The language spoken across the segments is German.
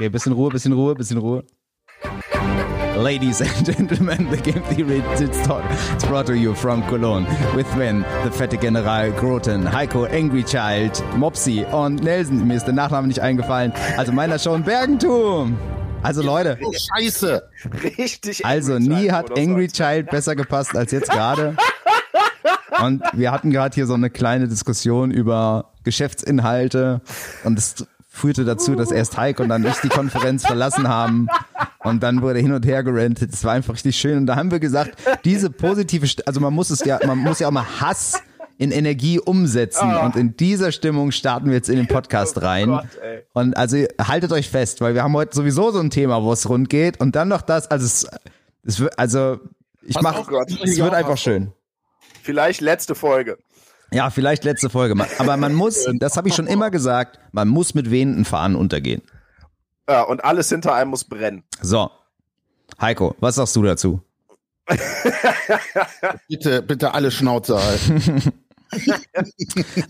Okay, bisschen Ruhe, bisschen Ruhe, bisschen Ruhe. Ladies and gentlemen, the Game Theory Sitz Talk is brought to you from Cologne with Sven, the fette General Groten, Heiko, Angry Child, Mopsy und Nelson. Mir ist der Nachname nicht eingefallen. Also meiner schon Bergentum. Also Leute, Oh, Scheiße. Richtig. also nie Child, hat Angry. Child besser gepasst als jetzt gerade. Und wir hatten gerade hier so eine kleine Diskussion über Geschäftsinhalte und es führte dazu, dass erst Heiko und dann ich die Konferenz verlassen haben und dann wurde hin und her gerentet. Es war einfach richtig schön und da haben wir gesagt, diese positive, St also man muss es ja, man muss ja auch mal Hass in Energie umsetzen und in dieser Stimmung starten wir jetzt in den Podcast rein. Gott, ey. Und also haltet euch fest, weil wir haben heute sowieso so ein Thema, wo es rund geht und dann noch das, also es, es wird, also ich Pass mach, auf, Gott. es wird einfach schön. Vielleicht letzte Folge. Ja, vielleicht letzte Folge. Aber man muss, das habe ich schon immer gesagt, man muss mit wehenden Fahnen untergehen. Ja, und alles hinter einem muss brennen. So. Heiko, was sagst du dazu? Bitte, bitte alle Schnauze halten.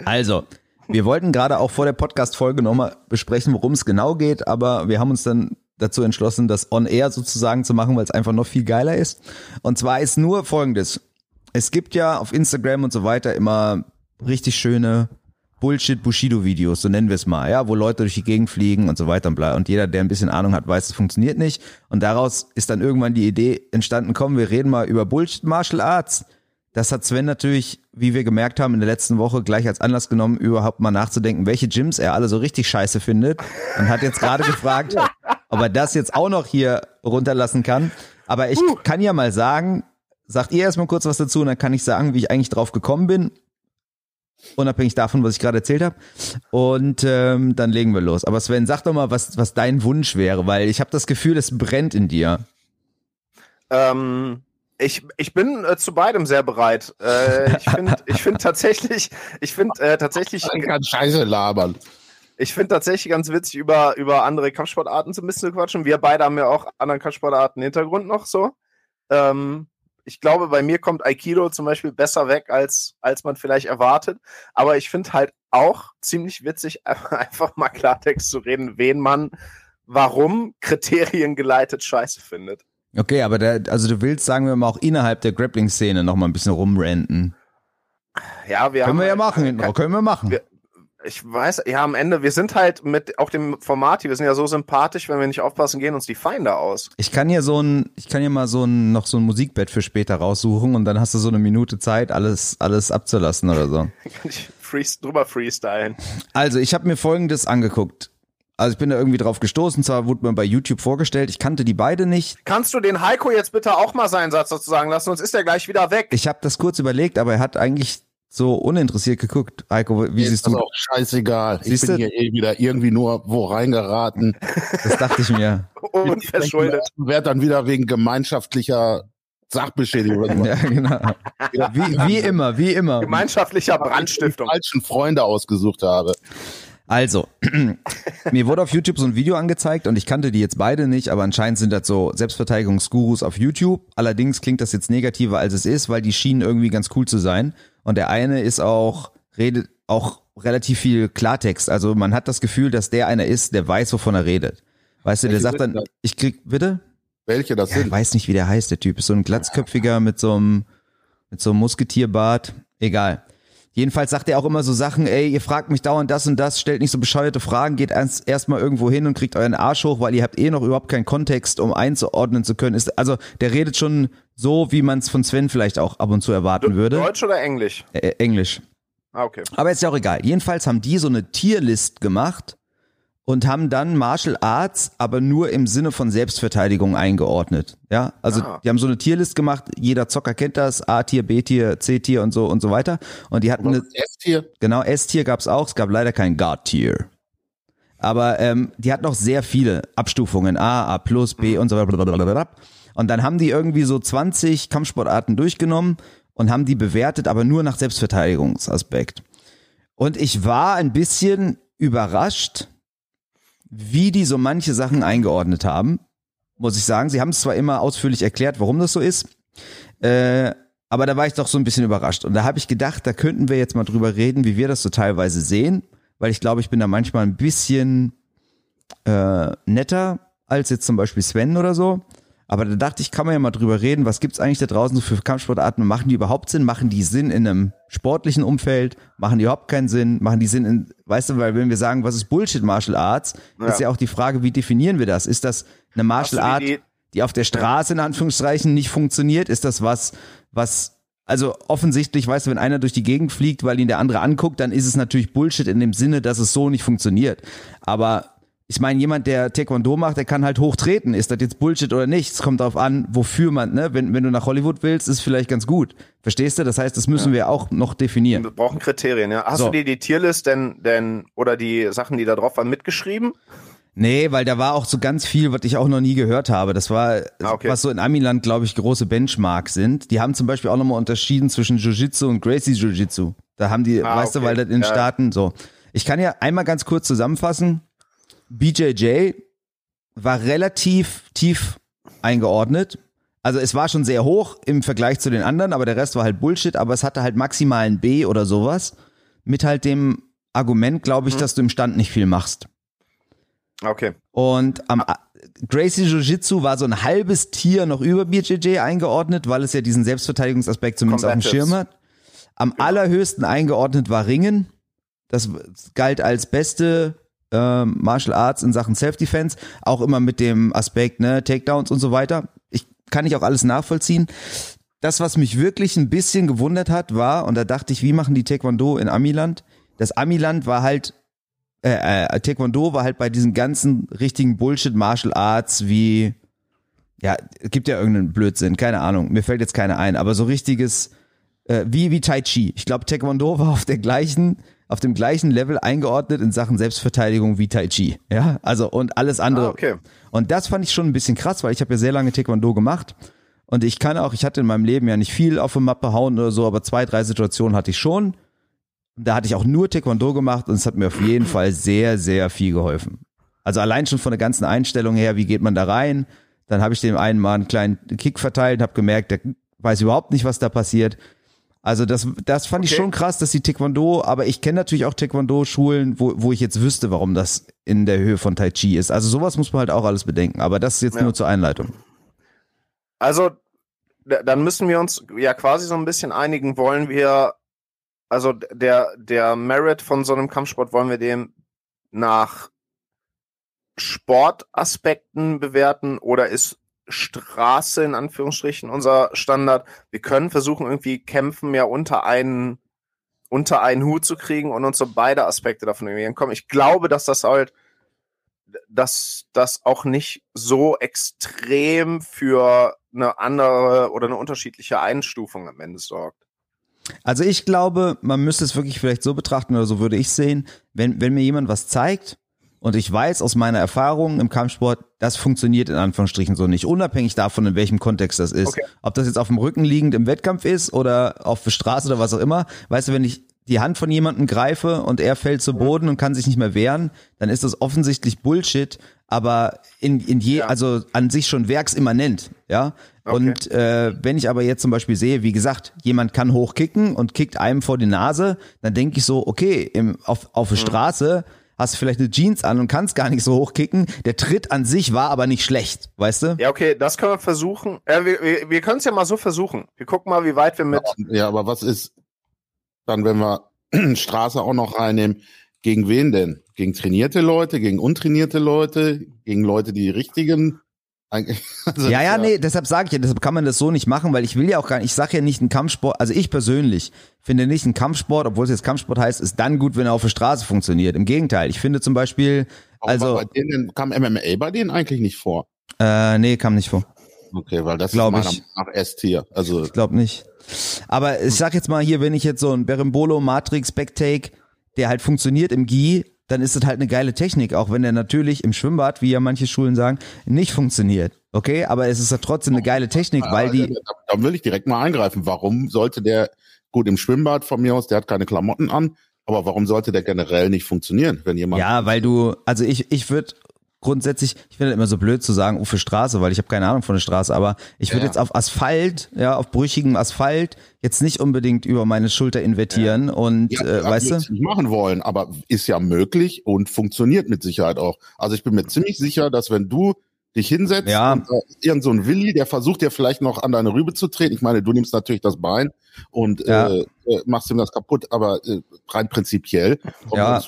Also, wir wollten gerade auch vor der Podcast-Folge nochmal besprechen, worum es genau geht, aber wir haben uns dann dazu entschlossen, das on-air sozusagen zu machen, weil es einfach noch viel geiler ist. Und zwar ist nur folgendes. Es gibt ja auf Instagram und so weiter immer richtig schöne Bullshit-Bushido-Videos, so nennen wir es mal, ja, wo Leute durch die Gegend fliegen und so weiter und bla. Und jeder, der ein bisschen Ahnung hat, weiß, es funktioniert nicht. Und daraus ist dann irgendwann die Idee entstanden, komm, wir reden mal über Bullshit-Martial Arts. Das hat Sven natürlich, wie wir gemerkt haben, in der letzten Woche gleich als Anlass genommen, überhaupt mal nachzudenken, welche Gyms er alle so richtig scheiße findet. Und hat jetzt gerade gefragt, ob er das jetzt auch noch hier runterlassen kann. Aber ich kann ja mal sagen, sagt ihr erstmal kurz was dazu und dann kann ich sagen, wie ich eigentlich drauf gekommen bin. Unabhängig davon, was ich gerade erzählt habe. Und ähm, dann legen wir los. Aber Sven, sag doch mal, was, was dein Wunsch wäre, weil ich habe das Gefühl, es brennt in dir. Ähm, ich, ich bin äh, zu beidem sehr bereit. Äh, ich finde ich find tatsächlich, ich finde äh, tatsächlich, Ich kann Scheiße labern. ich finde tatsächlich ganz witzig, über, über andere Kampfsportarten so ein bisschen zu quatschen. Wir beide haben ja auch anderen Kampfsportarten Hintergrund noch so. Ähm, ich glaube, bei mir kommt Aikido zum Beispiel besser weg, als, als man vielleicht erwartet. Aber ich finde halt auch ziemlich witzig, einfach mal Klartext zu reden, wen man warum Kriterien geleitet scheiße findet. Okay, aber der, also du willst, sagen wir mal, auch innerhalb der Grappling-Szene noch mal ein bisschen rumrenten. Ja, wir Können haben wir ja halt- machen, hinten, können wir machen. Wir- ich weiß, ja, am Ende, wir sind halt mit auch dem Format, hier, wir sind ja so sympathisch, wenn wir nicht aufpassen, gehen uns die Feinde aus. Ich kann hier so ein, ich kann hier mal so ein, noch so ein Musikbett für später raussuchen und dann hast du so eine Minute Zeit, alles, alles abzulassen oder so. Kann ich freest drüber freestylen. Also, ich habe mir folgendes angeguckt. Also ich bin da irgendwie drauf gestoßen, zwar wurde mir bei YouTube vorgestellt, ich kannte die beide nicht. Kannst du den Heiko jetzt bitte auch mal seinen Satz dazu sagen lassen, sonst ist er gleich wieder weg. Ich habe das kurz überlegt, aber er hat eigentlich so uninteressiert geguckt. Heiko, wie Mir siehst ist du? auch scheißegal. Ich Siehst bin du? hier eh wieder irgendwie nur wo reingeraten. Das dachte ich mir. Unverschuldet. Werd dann wieder wegen gemeinschaftlicher Sachbeschädigung oder so. Ja, genau. Wie, wie immer, wie immer. Gemeinschaftlicher die Brandstiftung. falschen Freunde ausgesucht habe. Also, mir wurde auf YouTube so ein Video angezeigt und ich kannte die jetzt beide nicht, aber anscheinend sind das so Selbstverteidigungsgurus auf YouTube. Allerdings klingt das jetzt negativer als es ist, weil die schienen irgendwie ganz cool zu sein. Und der eine ist auch, redet auch relativ viel Klartext. Also man hat das Gefühl, dass der einer ist, der weiß, wovon er redet. Weißt du, der Welche sagt dann, ich krieg, bitte? Welche das Ja, ich sind? weiß nicht, wie der heißt, der Typ. Ist so ein glatzköpfiger mit so einem, mit so einem Musketierbart. Egal. Jedenfalls sagt er auch immer so Sachen, ey, ihr fragt mich dauernd das und das, stellt nicht so bescheuerte Fragen, geht erst erstmal irgendwo hin und kriegt euren Arsch hoch, weil ihr habt eh noch überhaupt keinen Kontext, um einzuordnen zu können. Ist, also der redet schon so, wie man es von Sven vielleicht auch ab und zu erwarten würde. Deutsch oder Englisch? Äh, Englisch. Ah, okay. Aber ist ja auch egal. Jedenfalls haben die so eine Tierlist gemacht und haben dann Martial Arts aber nur im Sinne von Selbstverteidigung eingeordnet. Ja, also Ah. die haben so eine Tierlist gemacht. Jeder Zocker kennt das. A-Tier, B-Tier, C-Tier und so und so weiter. Und die hatten eine, ist S hier? genau, S-Tier gab's auch. Es gab leider kein God-Tier. Aber ähm, die hat noch sehr viele Abstufungen. A, A+, B und so weiter. Und dann haben die irgendwie so 20 Kampfsportarten durchgenommen und haben die bewertet, aber nur nach Selbstverteidigungsaspekt. Und ich war ein bisschen überrascht, wie die so manche Sachen eingeordnet haben. Muss ich sagen. Sie haben es zwar immer ausführlich erklärt, warum das so ist. Äh, aber da war ich doch so ein bisschen überrascht. Und da habe ich gedacht, da könnten wir jetzt mal drüber reden, wie wir das so teilweise sehen. Weil ich glaube, ich bin da manchmal ein bisschen äh, netter als jetzt zum Beispiel Sven oder so. Aber da dachte ich, kann man ja mal drüber reden, was gibt's eigentlich da draußen so für Kampfsportarten? Machen die überhaupt Sinn? Machen die Sinn in einem sportlichen Umfeld? Machen die überhaupt keinen Sinn? Machen die Sinn in, weißt du, weil wenn wir sagen, was ist Bullshit Martial Arts, Ja. ist ja auch die Frage, wie definieren wir das? Ist das eine Martial Art, die- die auf der Straße in Anführungsstrichen nicht funktioniert? Ist das was, was also offensichtlich, weißt du, wenn einer durch die Gegend fliegt, weil ihn der andere anguckt, dann ist es natürlich Bullshit in dem Sinne, dass es so nicht funktioniert. Aber ich meine, jemand, der Taekwondo macht, der kann halt hochtreten. Ist das jetzt Bullshit oder nicht? Es kommt darauf an, wofür man, ne? Wenn, wenn du nach Hollywood willst, ist vielleicht ganz gut. Verstehst du? Das heißt, das müssen wir auch noch definieren. Wir brauchen Kriterien, ja. Hast So. du dir die Tierlist denn, denn, oder die Sachen, die da drauf waren, mitgeschrieben? Nee, weil da war auch so ganz viel, was ich auch noch nie gehört habe. Das war, Ah, okay. was so in Amiland, glaube ich, große Benchmarks sind. Die haben zum Beispiel auch nochmal unterschieden zwischen Jiu-Jitsu und Gracie Jiu-Jitsu. Da haben die, Ah, weißt du, okay. weil das in den Ja. Staaten so. Ich kann ja einmal ganz kurz zusammenfassen. BJJ war relativ tief eingeordnet. Also es war schon sehr hoch im Vergleich zu den anderen, aber der Rest war halt Bullshit, aber es hatte halt maximal ein B oder sowas. Mit halt dem Argument, glaube Mhm. ich, dass du im Stand nicht viel machst. Okay. Und am A- Gracie Jiu-Jitsu war so ein halbes Tier noch über BJJ eingeordnet, weil es ja diesen Selbstverteidigungsaspekt zumindest auf dem. Schirm hat. Am allerhöchsten eingeordnet war Ringen. Das galt als beste ähm, Martial Arts in Sachen Self-Defense, auch immer mit dem Aspekt, ne, Takedowns und so weiter. Ich kann ich auch alles nachvollziehen. Das, was mich wirklich ein bisschen gewundert hat, war, und da dachte ich, wie machen die Taekwondo in Amiland? Das Amiland war halt äh, äh, Taekwondo war halt bei diesen ganzen richtigen Bullshit Martial Arts wie ja, gibt ja irgendeinen Blödsinn, keine Ahnung, mir fällt jetzt keine ein, aber so richtiges äh, wie wie Tai Chi. Ich glaube Taekwondo war auf der gleichen auf dem gleichen Level eingeordnet in Sachen Selbstverteidigung wie Tai Chi, ja? Also und alles andere. Ah, okay. Und das fand ich schon ein bisschen krass, weil ich habe ja sehr lange Taekwondo gemacht und ich kann auch, ich hatte in meinem Leben ja nicht viel auf die Mappe hauen oder so, aber zwei, drei Situationen hatte ich schon. Da hatte ich auch nur Taekwondo gemacht und es hat mir auf jeden Fall sehr, sehr viel geholfen. Also allein schon von der ganzen Einstellung her, wie geht man da rein? Dann habe ich dem einen mal einen kleinen Kick verteilt, habe gemerkt, der weiß überhaupt nicht, was da passiert. Also das, das fand ich Okay. schon krass, dass die Taekwondo, aber ich kenne natürlich auch Taekwondo-Schulen, wo, wo ich jetzt wüsste, warum das in der Höhe von Tai Chi ist. Also sowas muss man halt auch alles bedenken. Aber das ist jetzt Ja. nur zur Einleitung. Also, dann müssen wir uns ja quasi so ein bisschen einigen, wollen wir, also der, der Merit von so einem Kampfsport, wollen wir den nach Sportaspekten bewerten oder ist Straße in Anführungsstrichen unser Standard? Wir können versuchen, irgendwie Kämpfen ja unter einen, unter einen Hut zu kriegen und uns so beide Aspekte davon irgendwie entkommen. Ich glaube, dass das halt, dass das auch nicht so extrem für eine andere oder eine unterschiedliche Einstufung am Ende sorgt. Also ich glaube, man müsste es wirklich vielleicht so betrachten oder so würde ich sehen, wenn, wenn mir jemand was zeigt und ich weiß aus meiner Erfahrung im Kampfsport, das funktioniert in Anführungsstrichen so nicht, unabhängig davon, in welchem Kontext das ist. Okay. Ob das jetzt auf dem Rücken liegend im Wettkampf ist oder auf der Straße oder was auch immer. Weißt du, wenn ich die Hand von jemandem greife und er fällt zu Boden und kann sich nicht mehr wehren, dann ist das offensichtlich Bullshit, aber in, in je, Ja. also an sich schon werksimmanent, ja. Okay. Und äh, wenn ich aber jetzt zum Beispiel sehe, wie gesagt, jemand kann hochkicken und kickt einem vor die Nase, dann denke ich so, okay, im, auf, auf der Straße hast du vielleicht eine Jeans an und kannst gar nicht so hochkicken. Der Tritt an sich war aber nicht schlecht, weißt du? Ja, okay, das können wir versuchen. Ja, wir wir, wir können es ja mal so versuchen. Wir gucken mal, wie weit wir mit. Ja, aber was ist dann, wenn wir Straße auch noch reinnehmen? Gegen wen denn? Gegen trainierte Leute, gegen untrainierte Leute, gegen Leute, die richtigen? Also Ja, ja, nee, deshalb sage ich ja, deshalb kann man das so nicht machen, weil ich will ja auch gar nicht, ich sage ja nicht ein Kampfsport, also ich persönlich finde nicht ein Kampfsport, obwohl es jetzt Kampfsport heißt, ist dann gut, wenn er auf der Straße funktioniert. Im Gegenteil, ich finde zum Beispiel, Aber also, bei denen kam MMA bei denen eigentlich nicht vor. äh, nee, kam nicht vor. Okay, weil das Glaub ist meiner ich. Meinung nach S-Tier. Also Ich glaube nicht. Aber ich sag jetzt mal hier, wenn ich jetzt so ein Berimbolo Matrix Backtake, der halt funktioniert im Gi, dann ist das halt eine geile Technik, auch wenn der natürlich im Schwimmbad, wie ja manche Schulen sagen, nicht funktioniert. Okay, aber es ist ja trotzdem eine geile Technik, weil die, da, da will ich direkt mal eingreifen. Warum sollte der gut im Schwimmbad von mir aus, der hat keine Klamotten an, aber warum sollte der generell nicht funktionieren, wenn jemand ja, weil du, also ich, ich würde grundsätzlich, ich finde immer so blöd zu sagen, oh, für Straße, weil ich habe keine Ahnung von der Straße, aber ich würde Ja. jetzt auf Asphalt, ja, auf brüchigem Asphalt jetzt nicht unbedingt über meine Schulter invertieren und Ja, äh, ja, weißt du? nicht machen wollen, aber ist ja möglich und funktioniert mit Sicherheit auch. Also ich bin mir ziemlich sicher, dass wenn du dich hinsetzt Ja. und äh, irgend so ein Willi, der versucht dir vielleicht noch an deine Rübe zu treten. Ich meine, du nimmst natürlich das Bein und Ja. äh, äh, machst ihm das kaputt, aber äh, rein prinzipiell. Ja,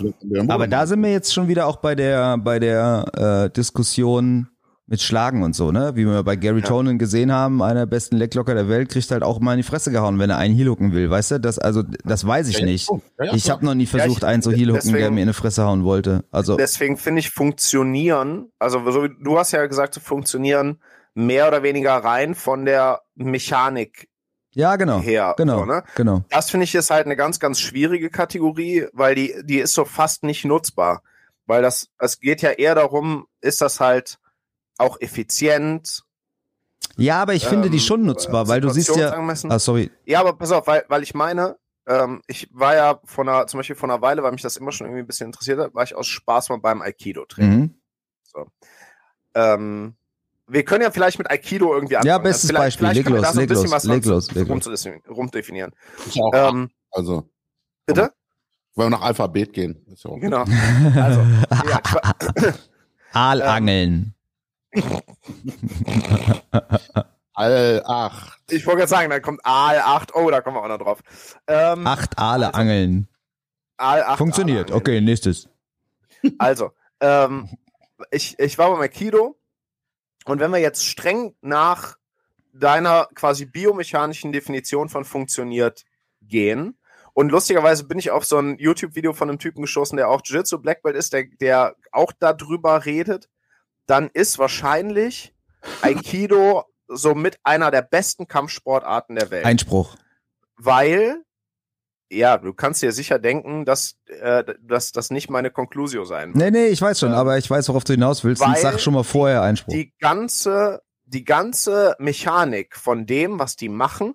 Aber da sind wir jetzt schon wieder auch bei der bei der äh, Diskussion mit Schlagen und so, ne? Wie wir bei Gary Ja. Tonin gesehen haben, einer der besten Lecklocker der Welt, kriegt halt auch mal in die Fresse gehauen, wenn er einen Heelhooken will, weißt du? Das also das weiß ich Ja, ja, nicht. Ja, ja, ich habe noch nie versucht, ich- einen zu Heelhooken, der mir in die Fresse hauen wollte. Also Deswegen finde ich funktionieren, also so wie du hast ja gesagt, zu funktionieren mehr oder weniger rein von der Mechanik ja, genau. her. Genau. So, ne? Genau. Das finde ich ist halt eine ganz, ganz schwierige Kategorie, weil die, die ist so fast nicht nutzbar. Weil das, es geht ja eher darum, ist das halt auch effizient. Ja, aber ich finde die ähm, schon nutzbar, weil du siehst ja. Ah, sorry. Ja, aber pass auf, weil, weil ich meine, ähm, ich war ja von einer, zum Beispiel von einer Weile, weil mich das immer schon irgendwie ein bisschen interessiert hat, war ich aus Spaß mal beim Aikido-Training. Mhm. Ähm, wir können ja vielleicht mit Aikido irgendwie anfangen. Ja, bestes vielleicht, Beispiel. Vielleicht Leg los, da so ein leg bisschen los, was leg los, leg los. rumdefinieren. Ja auch, Ähm, also, bitte? wenn wir nach Alphabet gehen. Ist ja auch Genau. Also, ja, Aalangeln. All, ach, ich wollte gerade sagen, da kommt Aal 8. Oh, da kommen wir auch noch drauf. Ähm, Acht Aale angeln. Aal 8. Funktioniert. Aal. Okay, nächstes. Also, ähm, ich, ich war beim Aikido und wenn wir jetzt streng nach deiner quasi biomechanischen Definition von funktioniert gehen, und lustigerweise bin ich auf so ein YouTube-Video von einem Typen gestoßen, der auch Jiu-Jitsu Black Belt ist, der, der auch darüber redet, dann ist wahrscheinlich Aikido so mit einer der besten Kampfsportarten der Welt Einspruch. weil, ja, du kannst dir sicher denken, dass, äh, dass das nicht meine Conclusio sein wird. Nee, nee, ich weiß schon, aber ich weiß, worauf du hinaus willst. Und weil sag schon mal vorher Einspruch. Die ganze, die ganze Mechanik von dem, was die machen,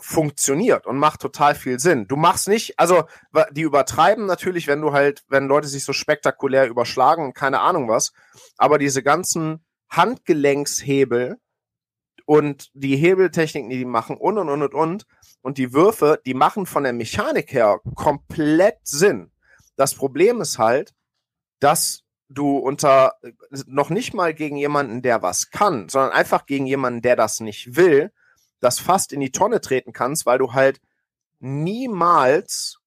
funktioniert und macht total viel Sinn. Du machst nicht, also die übertreiben natürlich, wenn du halt, wenn Leute sich so spektakulär überschlagen keine Ahnung was, aber diese ganzen Handgelenkshebel und die Hebeltechniken, die die machen und und und und und und die Würfe, die machen von der Mechanik her komplett Sinn. Das Problem ist halt, dass du unter noch nicht mal gegen jemanden, der was kann, sondern einfach gegen jemanden, der das nicht will, das fast in die Tonne treten kannst, weil du halt niemals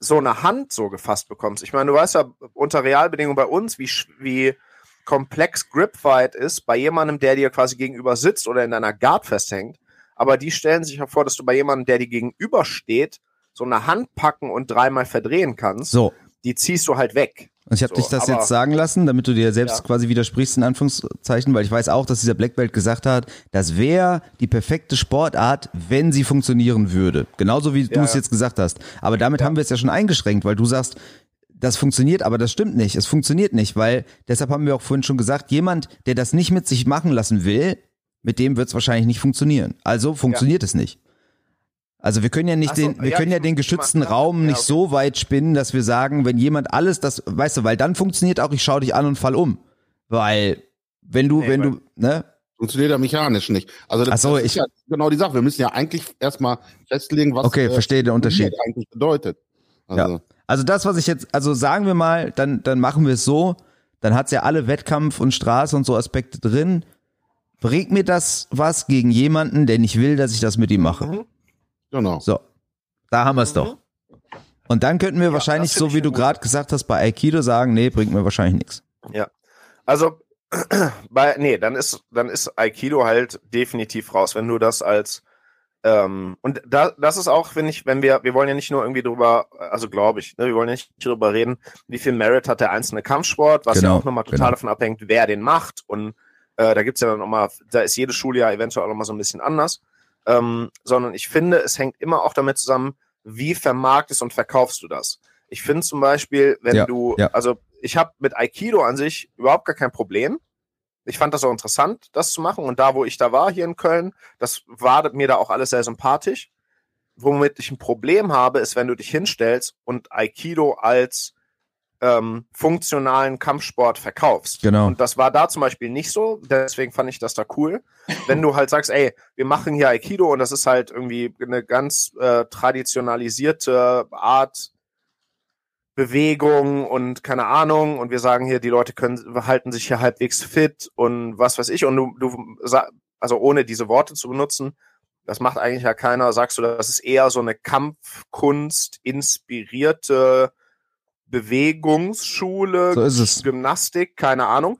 so eine Hand so gefasst bekommst. Ich meine, du weißt ja unter Realbedingungen bei uns, wie, wie komplex Gripfight ist bei jemandem, der dir quasi gegenüber sitzt oder in deiner Guard festhängt. Aber die stellen sich ja vor, dass du bei jemandem, der dir gegenüber steht, so eine Hand packen und dreimal verdrehen kannst. So, Die ziehst du halt weg. Und ich habe So, dich das aber- jetzt sagen lassen, damit du dir selbst Ja. quasi widersprichst, in Anführungszeichen, weil ich weiß auch, dass dieser Black Belt gesagt hat, das wäre die perfekte Sportart, wenn sie funktionieren würde. Genauso wie du Ja, es ja. jetzt gesagt hast. Aber damit haben wir es ja schon eingeschränkt, weil du sagst, das funktioniert, aber das stimmt nicht. Es funktioniert nicht, weil deshalb haben wir auch vorhin schon gesagt, jemand, der das nicht mit sich machen lassen will, mit dem wird es wahrscheinlich nicht funktionieren. Also funktioniert es nicht. Also wir können ja nicht so, den, wir ja, können ja ich- den ich geschützten ja, Raum ja, nicht okay. so weit spinnen, dass wir sagen, wenn jemand alles das, weißt du, weil dann funktioniert auch, ich schau dich an und fall um. Weil, wenn du, Nee, wenn du, ne? funktioniert ja mechanisch nicht. Also das, so, das ist ich- ja genau die Sache. Wir müssen ja eigentlich erstmal festlegen, was Okay, verstehe den Unterschied. eigentlich bedeutet. Also, Also das, was ich jetzt, also sagen wir mal, dann, dann machen wir es so, dann hat's ja alle Wettkampf und Straße und so Aspekte drin. Bringt mir das was gegen jemanden, der nicht will, dass ich das mit ihm mache? Mhm. Genau. So, da haben wir es doch. Und dann könnten wir wahrscheinlich, das find so wie ja du gerade gesagt hast, bei Aikido sagen, nee, bringt mir wahrscheinlich nichts. Also, bei, nee, dann ist, dann ist Aikido halt definitiv raus, wenn du das als, ähm, und da, das ist auch, finde ich, wenn wir, wir wollen ja nicht nur irgendwie drüber, also glaube ich, ne, wir wollen ja nicht drüber reden, wie viel Merit hat der einzelne Kampfsport, was Genau, ja auch nochmal total genau. davon abhängt, wer den macht und äh, da gibt's ja dann nochmal, da ist jedes Schuljahr eventuell auch nochmal so ein bisschen anders, ähm, sondern ich finde, es hängt immer auch damit zusammen, wie vermarktest und verkaufst du das. Ich finde zum Beispiel, wenn Ja, du, ja. also ich habe mit Aikido an sich überhaupt gar kein Problem. Ich fand das auch interessant, das zu machen. Und da, wo ich da war, hier in Köln, das war mir da auch alles sehr sympathisch. Womit ich ein Problem habe, ist, wenn du dich hinstellst und Aikido als ähm, funktionalen Kampfsport verkaufst. Genau. Und das war da zum Beispiel nicht so, deswegen fand ich das da cool. Wenn du halt sagst, ey, wir machen hier Aikido und das ist halt irgendwie eine ganz äh, traditionalisierte Art Bewegung und keine Ahnung und wir sagen hier, die Leute können halten sich hier halbwegs fit und was weiß ich und du, du also ohne diese Worte zu benutzen, das macht eigentlich ja keiner, sagst du, das ist eher so eine Kampfkunst inspirierte Bewegungsschule, So ist es. Gymnastik, keine Ahnung.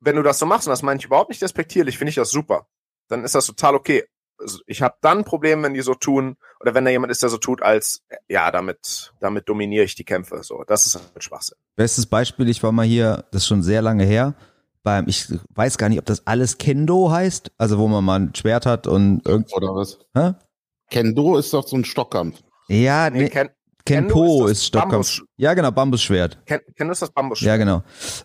Wenn du das so machst, und das meine ich überhaupt nicht despektierlich, finde ich das super. Dann ist das total okay. Also ich habe dann ein Problem, wenn die so tun, oder wenn da jemand ist, der so tut, als ja, damit, damit dominiere ich die Kämpfe. So, das ist halt Schwachsinn. Bestes Beispiel, ich war mal hier, das ist schon sehr lange her, beim, ich weiß gar nicht, ob das alles Kendo heißt, also wo man mal ein Schwert hat und irgend, Oder was? hä? Kendo ist doch so ein Stockkampf. Ja, Nee, nee, Ken, Kenpo ist Stockkampf. Bambus- Ja, genau, Bambusschwert. Ken, Ken ist das Bambus. Ja, genau.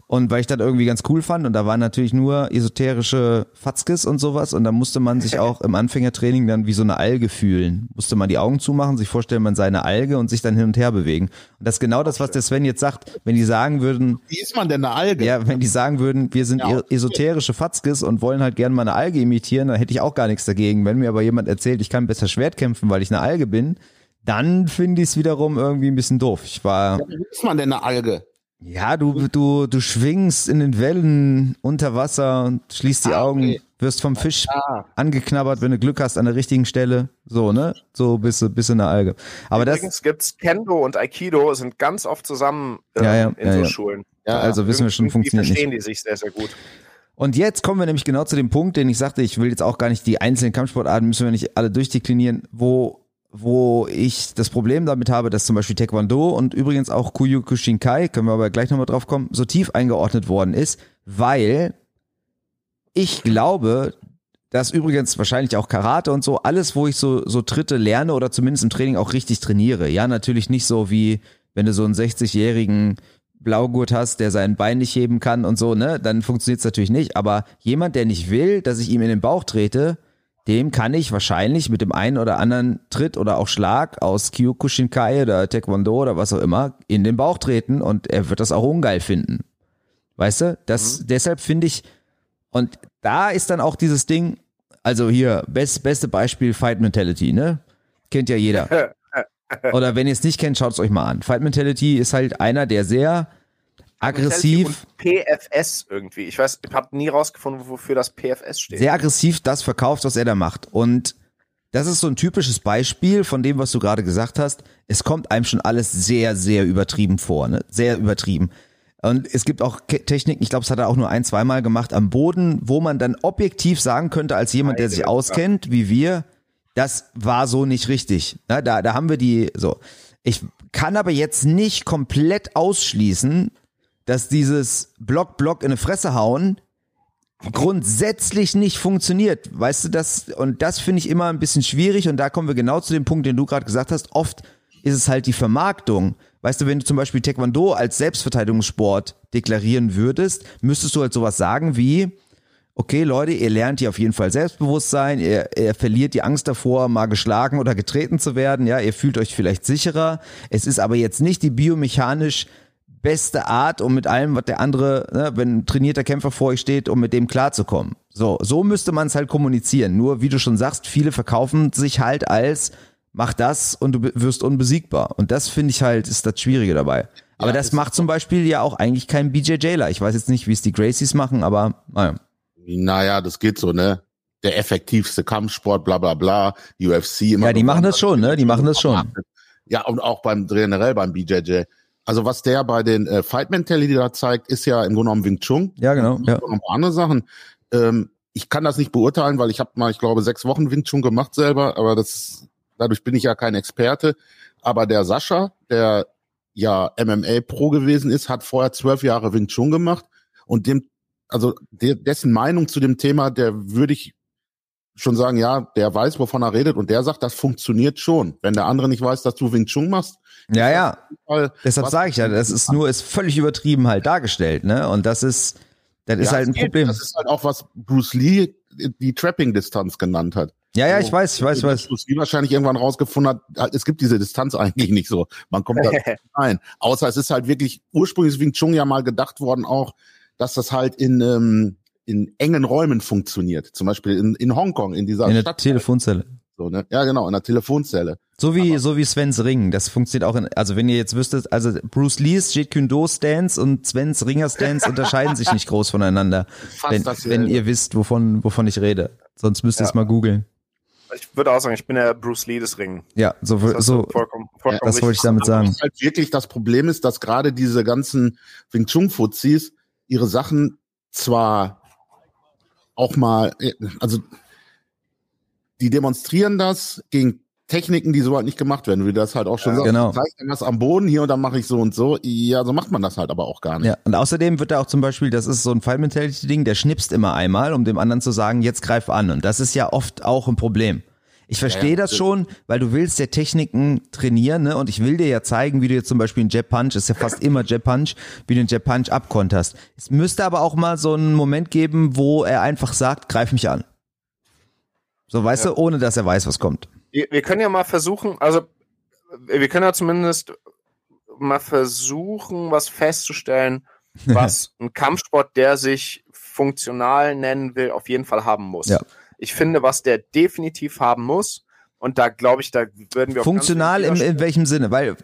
Und weil ich das irgendwie ganz cool fand und da waren natürlich nur esoterische Fatzkes und sowas und da musste man sich auch im Anfängertraining dann wie so eine Alge fühlen. Musste man die Augen zumachen, sich vorstellen, man sei eine Alge und sich dann hin und her bewegen. Und das ist genau das, was der Sven jetzt sagt. Wenn die sagen würden, Wie ist man denn eine Alge? ja, wenn die sagen würden, wir sind Ja. e- esoterische Fatzkes und wollen halt gerne mal eine Alge imitieren, dann hätte ich auch gar nichts dagegen. Wenn mir aber jemand erzählt, ich kann besser Schwert kämpfen, weil ich eine Alge bin, dann finde ich es wiederum irgendwie ein bisschen doof. Ich war, Wie ist man denn eine Alge? ja, du, du, du schwingst in den Wellen unter Wasser und schließt die Ah, Augen, okay. wirst vom Fisch Ah. angeknabbert, wenn du Glück hast an der richtigen Stelle. So, ne? So bist du, bist du eine Alge. Aber das, Übrigens gibt's Kendo und Aikido sind ganz oft zusammen äh, Ja, ja, in ja, so ja. Schulen. Ja, also wissen wir schon, funktioniert nicht. verstehen die sich sehr, sehr gut. Und jetzt kommen wir nämlich genau zu dem Punkt, den ich sagte, ich will jetzt auch gar nicht die einzelnen Kampfsportarten, müssen wir nicht alle durchdeklinieren, wo, wo ich das Problem damit habe, dass zum Beispiel Taekwondo und übrigens auch Kyokushinkai, können wir aber gleich nochmal drauf kommen, so tief eingeordnet worden ist, weil ich glaube, dass übrigens wahrscheinlich auch Karate und so, alles, wo ich so, so Tritte lerne oder zumindest im Training auch richtig trainiere. Ja, natürlich nicht so wie, wenn du so einen 60-jährigen Blaugurt hast, der sein Bein nicht heben kann und so, ne, dann funktioniert's natürlich nicht. Aber jemand, der nicht will, dass ich ihm in den Bauch trete, dem kann ich wahrscheinlich mit dem einen oder anderen Tritt oder auch Schlag aus Kyokushinkai oder Taekwondo oder was auch immer in den Bauch treten und er wird das auch ungeil finden. Weißt du? Das, deshalb finde ich, und da ist dann auch dieses Ding, also hier, best, beste Beispiel Fight Mentality, ne? Kennt ja jeder. Oder wenn ihr es nicht kennt, schaut es euch mal an. Fight Mentality ist halt einer, der sehr aggressiv, Und PFS irgendwie. Ich weiß, ich habe nie rausgefunden, wofür das PFS steht. sehr aggressiv das verkauft, was er da macht. Und das ist so ein typisches Beispiel von dem, was du gerade gesagt hast. Es kommt einem schon alles sehr, sehr übertrieben vor, ne? Sehr übertrieben. Und es gibt auch Ke- Techniken, ich glaube, es hat er auch nur ein, zweimal gemacht am Boden, wo man dann objektiv sagen könnte, als jemand, der sich auskennt, wie wir, das war so nicht richtig. Na, da, da haben wir die, so. Ich kann aber jetzt nicht komplett ausschließen, dass dieses Block, Block in eine Fresse hauen grundsätzlich nicht funktioniert. Weißt du, das, und das finde ich immer ein bisschen schwierig und da kommen wir genau zu dem Punkt, den du gerade gesagt hast. Oft ist es halt die Vermarktung. Weißt du, wenn du zum Beispiel Taekwondo als Selbstverteidigungssport deklarieren würdest, müsstest du halt sowas sagen wie, okay Leute, ihr lernt hier auf jeden Fall Selbstbewusstsein, ihr, ihr verliert die Angst davor, mal geschlagen oder getreten zu werden, ja, ihr fühlt euch vielleicht sicherer. Es ist aber jetzt nicht die biomechanisch beste Art, um mit allem, was der andere, ne, wenn ein trainierter Kämpfer vor euch steht, um mit dem klarzukommen. So, so müsste man es halt kommunizieren. Nur, wie du schon sagst, viele verkaufen sich halt als, mach das und du wirst unbesiegbar. Und das finde ich halt, ist das Schwierige dabei. Aber Ja, das macht zum Beispiel ja auch eigentlich kein BJJler. Ich weiß jetzt nicht, wie es die Gracies machen, aber naja. Naja, das geht so, ne? Der effektivste Kampfsport, bla bla bla, UFC immer. Ja, die machen das schon, ne? Die machen das schon. Ja, und auch beim generell beim BJJ. Also was der bei den äh, Fight Mentality da zeigt, ist ja im Grunde genommen Wing Chun. Ja, genau. Ja. Und noch ein paar andere Sachen. Ähm, ich kann das nicht beurteilen, weil ich habe mal, ich glaube, sechs Wochen Wing Chun gemacht selber, aber das dadurch bin ich ja kein Experte. Aber der Sascha, der ja MMA Pro gewesen ist, hat vorher zwölf Jahre Wing Chun gemacht und dem, also der, dessen Meinung zu dem Thema, der würde ich schon sagen, ja, der weiß, wovon er redet und der sagt, das funktioniert schon. Wenn der andere nicht weiß, dass du Wing Chun machst, Ja, ja. weil Deshalb sage ich ja, das ist nur, ist völlig übertrieben halt dargestellt, ne? Und das ist, das ist Ja, halt ein geht. Problem. Das ist halt auch, was Bruce Lee die Trapping-Distanz genannt hat. Ja, ja, ich weiß, ich weiß, ich weiß. Bruce Lee wahrscheinlich irgendwann rausgefunden hat, es gibt diese Distanz eigentlich nicht so. Man kommt da rein. Außer es ist halt wirklich ursprünglich Wing Chun ja mal gedacht worden auch, dass das halt in, ähm, in engen Räumen funktioniert. Zum Beispiel in, in Hongkong, in dieser In der Stadt. Telefonzelle. So, ne? Ja, genau, in der Telefonzelle. So wie, so wie Svens Ring. Das funktioniert auch in, also wenn ihr jetzt wüsstet, also Bruce Lees Jeet Kune Do Stance und Svens Ringer Stance unterscheiden sich nicht groß voneinander. Fast Wenn, wenn ihr wisst, wovon, wovon ich rede. Sonst müsst ihr es Ja. mal googeln. Ich würde auch sagen, ich bin der Bruce Lee des Ringen. Ja, so, Das so, vollkommen, vollkommen das wollte ich damit sagen. halt wirklich das Problem ist, dass gerade diese ganzen Wing Chun Fuzis ihre Sachen zwar auch mal, äh, also die demonstrieren das gegen Techniken, die so halt nicht gemacht werden, wie das halt auch schon Ja, sagst. genau. Dann was am Boden, hier und dann mache ich so und so. Ja, so macht man das halt aber auch gar nicht. Ja, und außerdem wird da auch zum Beispiel, das ist so ein Fight Mentality Ding, der schnipst immer einmal, um dem anderen zu sagen, jetzt greif an. Und das ist ja oft auch ein Problem. Ich verstehe Ja, das schon, weil du willst ja Techniken trainieren, ne? Und ich will dir ja zeigen, wie du jetzt zum Beispiel einen Jab Punch, ist ja fast immer Jab Punch, wie du einen Jab Punch abkonterst. Es müsste aber auch mal so einen Moment geben, wo er einfach sagt, greif mich an. So, weißt du, ohne dass er weiß, was kommt. Wir, wir können ja mal versuchen, also wir können ja zumindest mal versuchen, was festzustellen, was ein Kampfsport, der sich funktional nennen will, auf jeden Fall haben muss. Ja. Ich finde, was der definitiv haben muss, und da glaube ich, da würden wir Funktional im, in welchem Sinne? Weil,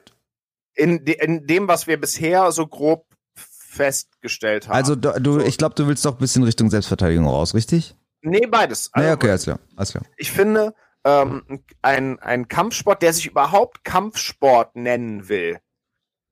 in, de, in dem, was wir bisher so grob festgestellt haben. also du, So. ich glaube, du willst doch ein bisschen Richtung Selbstverteidigung raus, richtig? nee, beides. Also, naja, okay, alles klar, alles klar. ich finde, ähm, ein, ein Kampfsport, der sich überhaupt Kampfsport nennen will,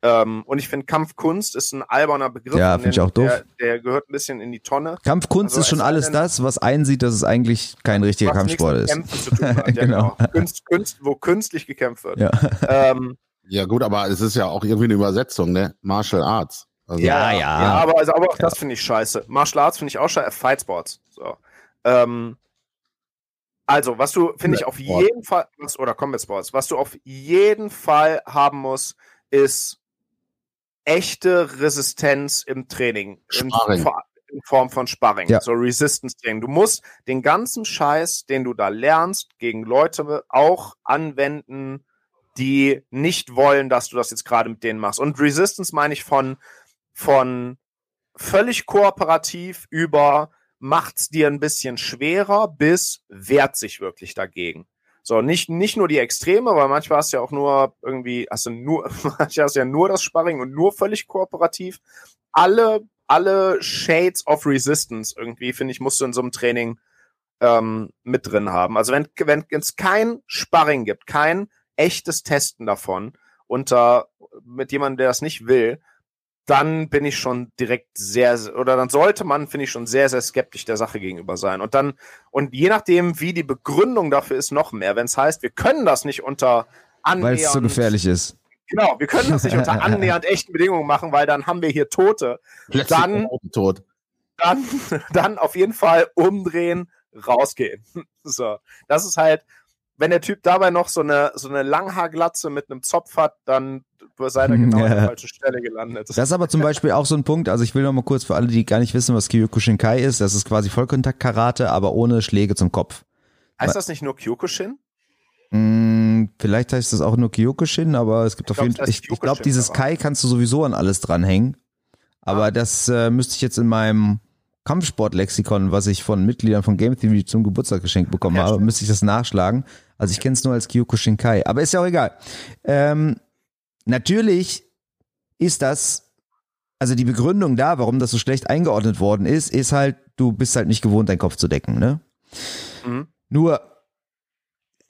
ähm, und ich finde, Kampfkunst ist ein alberner Begriff. Ja, und find ich auch doof. Der, der gehört ein bisschen in die Tonne. Kampfkunst Also ist schon alles das, was einsieht, dass es eigentlich kein richtiger was nichts Kampfsport mit ist. Kämpfen zu tun hat. Ja, Genau. genau. Kunst, Kunst, wo künstlich gekämpft wird. Ja. Ähm, Ja, gut, aber es ist ja auch irgendwie eine Übersetzung, ne? Martial Arts. Also, Ja, ja, ja. aber, also, aber auch das finde ich scheiße. Martial Arts finde ich auch scheiße. Fight Sports. So. Ähm, also, was du, finde ich, auf jeden Fall, was, oder Combat Sports, was du auf jeden Fall haben musst, ist echte Resistenz im Training. In, Sparring. Vor- in Form von Sparring. Ja. So Resistance Training. Du musst den ganzen Scheiß, den du da lernst, gegen Leute auch anwenden, die nicht wollen, dass du das jetzt gerade mit denen machst. Und Resistance meine ich von, von völlig kooperativ über macht's dir ein bisschen schwerer bis wehrt sich wirklich dagegen. So, nicht, nicht nur die Extreme, weil manchmal hast du ja auch nur irgendwie, hast du nur, manchmal hast du ja nur das Sparring und nur völlig kooperativ. Alle, alle Shades of Resistance irgendwie, finde ich, musst du in so einem Training ähm, mit drin haben. Also wenn, wenn es kein Sparring gibt, kein echtes Testen davon unter mit jemandem, der das nicht will, dann bin ich schon direkt sehr, oder dann sollte man, finde ich, schon sehr, sehr skeptisch der Sache gegenüber sein. Und dann, und je nachdem, wie die Begründung dafür ist, noch mehr. Wenn es heißt, wir können das nicht unter annähernd, Weil es so gefährlich ist. Genau, wir können das nicht unter annähernd echten Bedingungen machen, weil dann haben wir hier Tote. Plötzlich Dann- tot. Dann, dann auf jeden Fall umdrehen, rausgehen. So, das ist halt, wenn der Typ dabei noch so eine, so eine Langhaarglatze mit einem Zopf hat, dann seid ihr genau an der Ja. falschen Stelle gelandet. Das ist aber zum Beispiel auch so ein Punkt, also ich will noch mal kurz für alle, die gar nicht wissen, was Kyokushinkai ist, das ist quasi Vollkontakt-Karate, aber ohne Schläge zum Kopf. heißt das nicht nur Kyokushin? Hm, vielleicht heißt das auch nur Kyokushin, aber es gibt auf glaub, jeden Fall, ich, ich glaube, Kyokushin, dieses aber- Kai kannst du sowieso an alles dranhängen. Aber Ah. das äh, müsste ich jetzt in meinem Kampfsportlexikon, was ich von Mitgliedern von Game Theory zum Geburtstag geschenkt bekommen Ja, habe, stimmt. müsste ich das nachschlagen. Also ich kenne es nur als Kyokushinkai. Aber ist ja auch egal. Ähm, natürlich ist das, also die Begründung da, warum das so schlecht eingeordnet worden ist, ist halt, du bist halt nicht gewohnt, deinen Kopf zu decken, ne? Mhm. Nur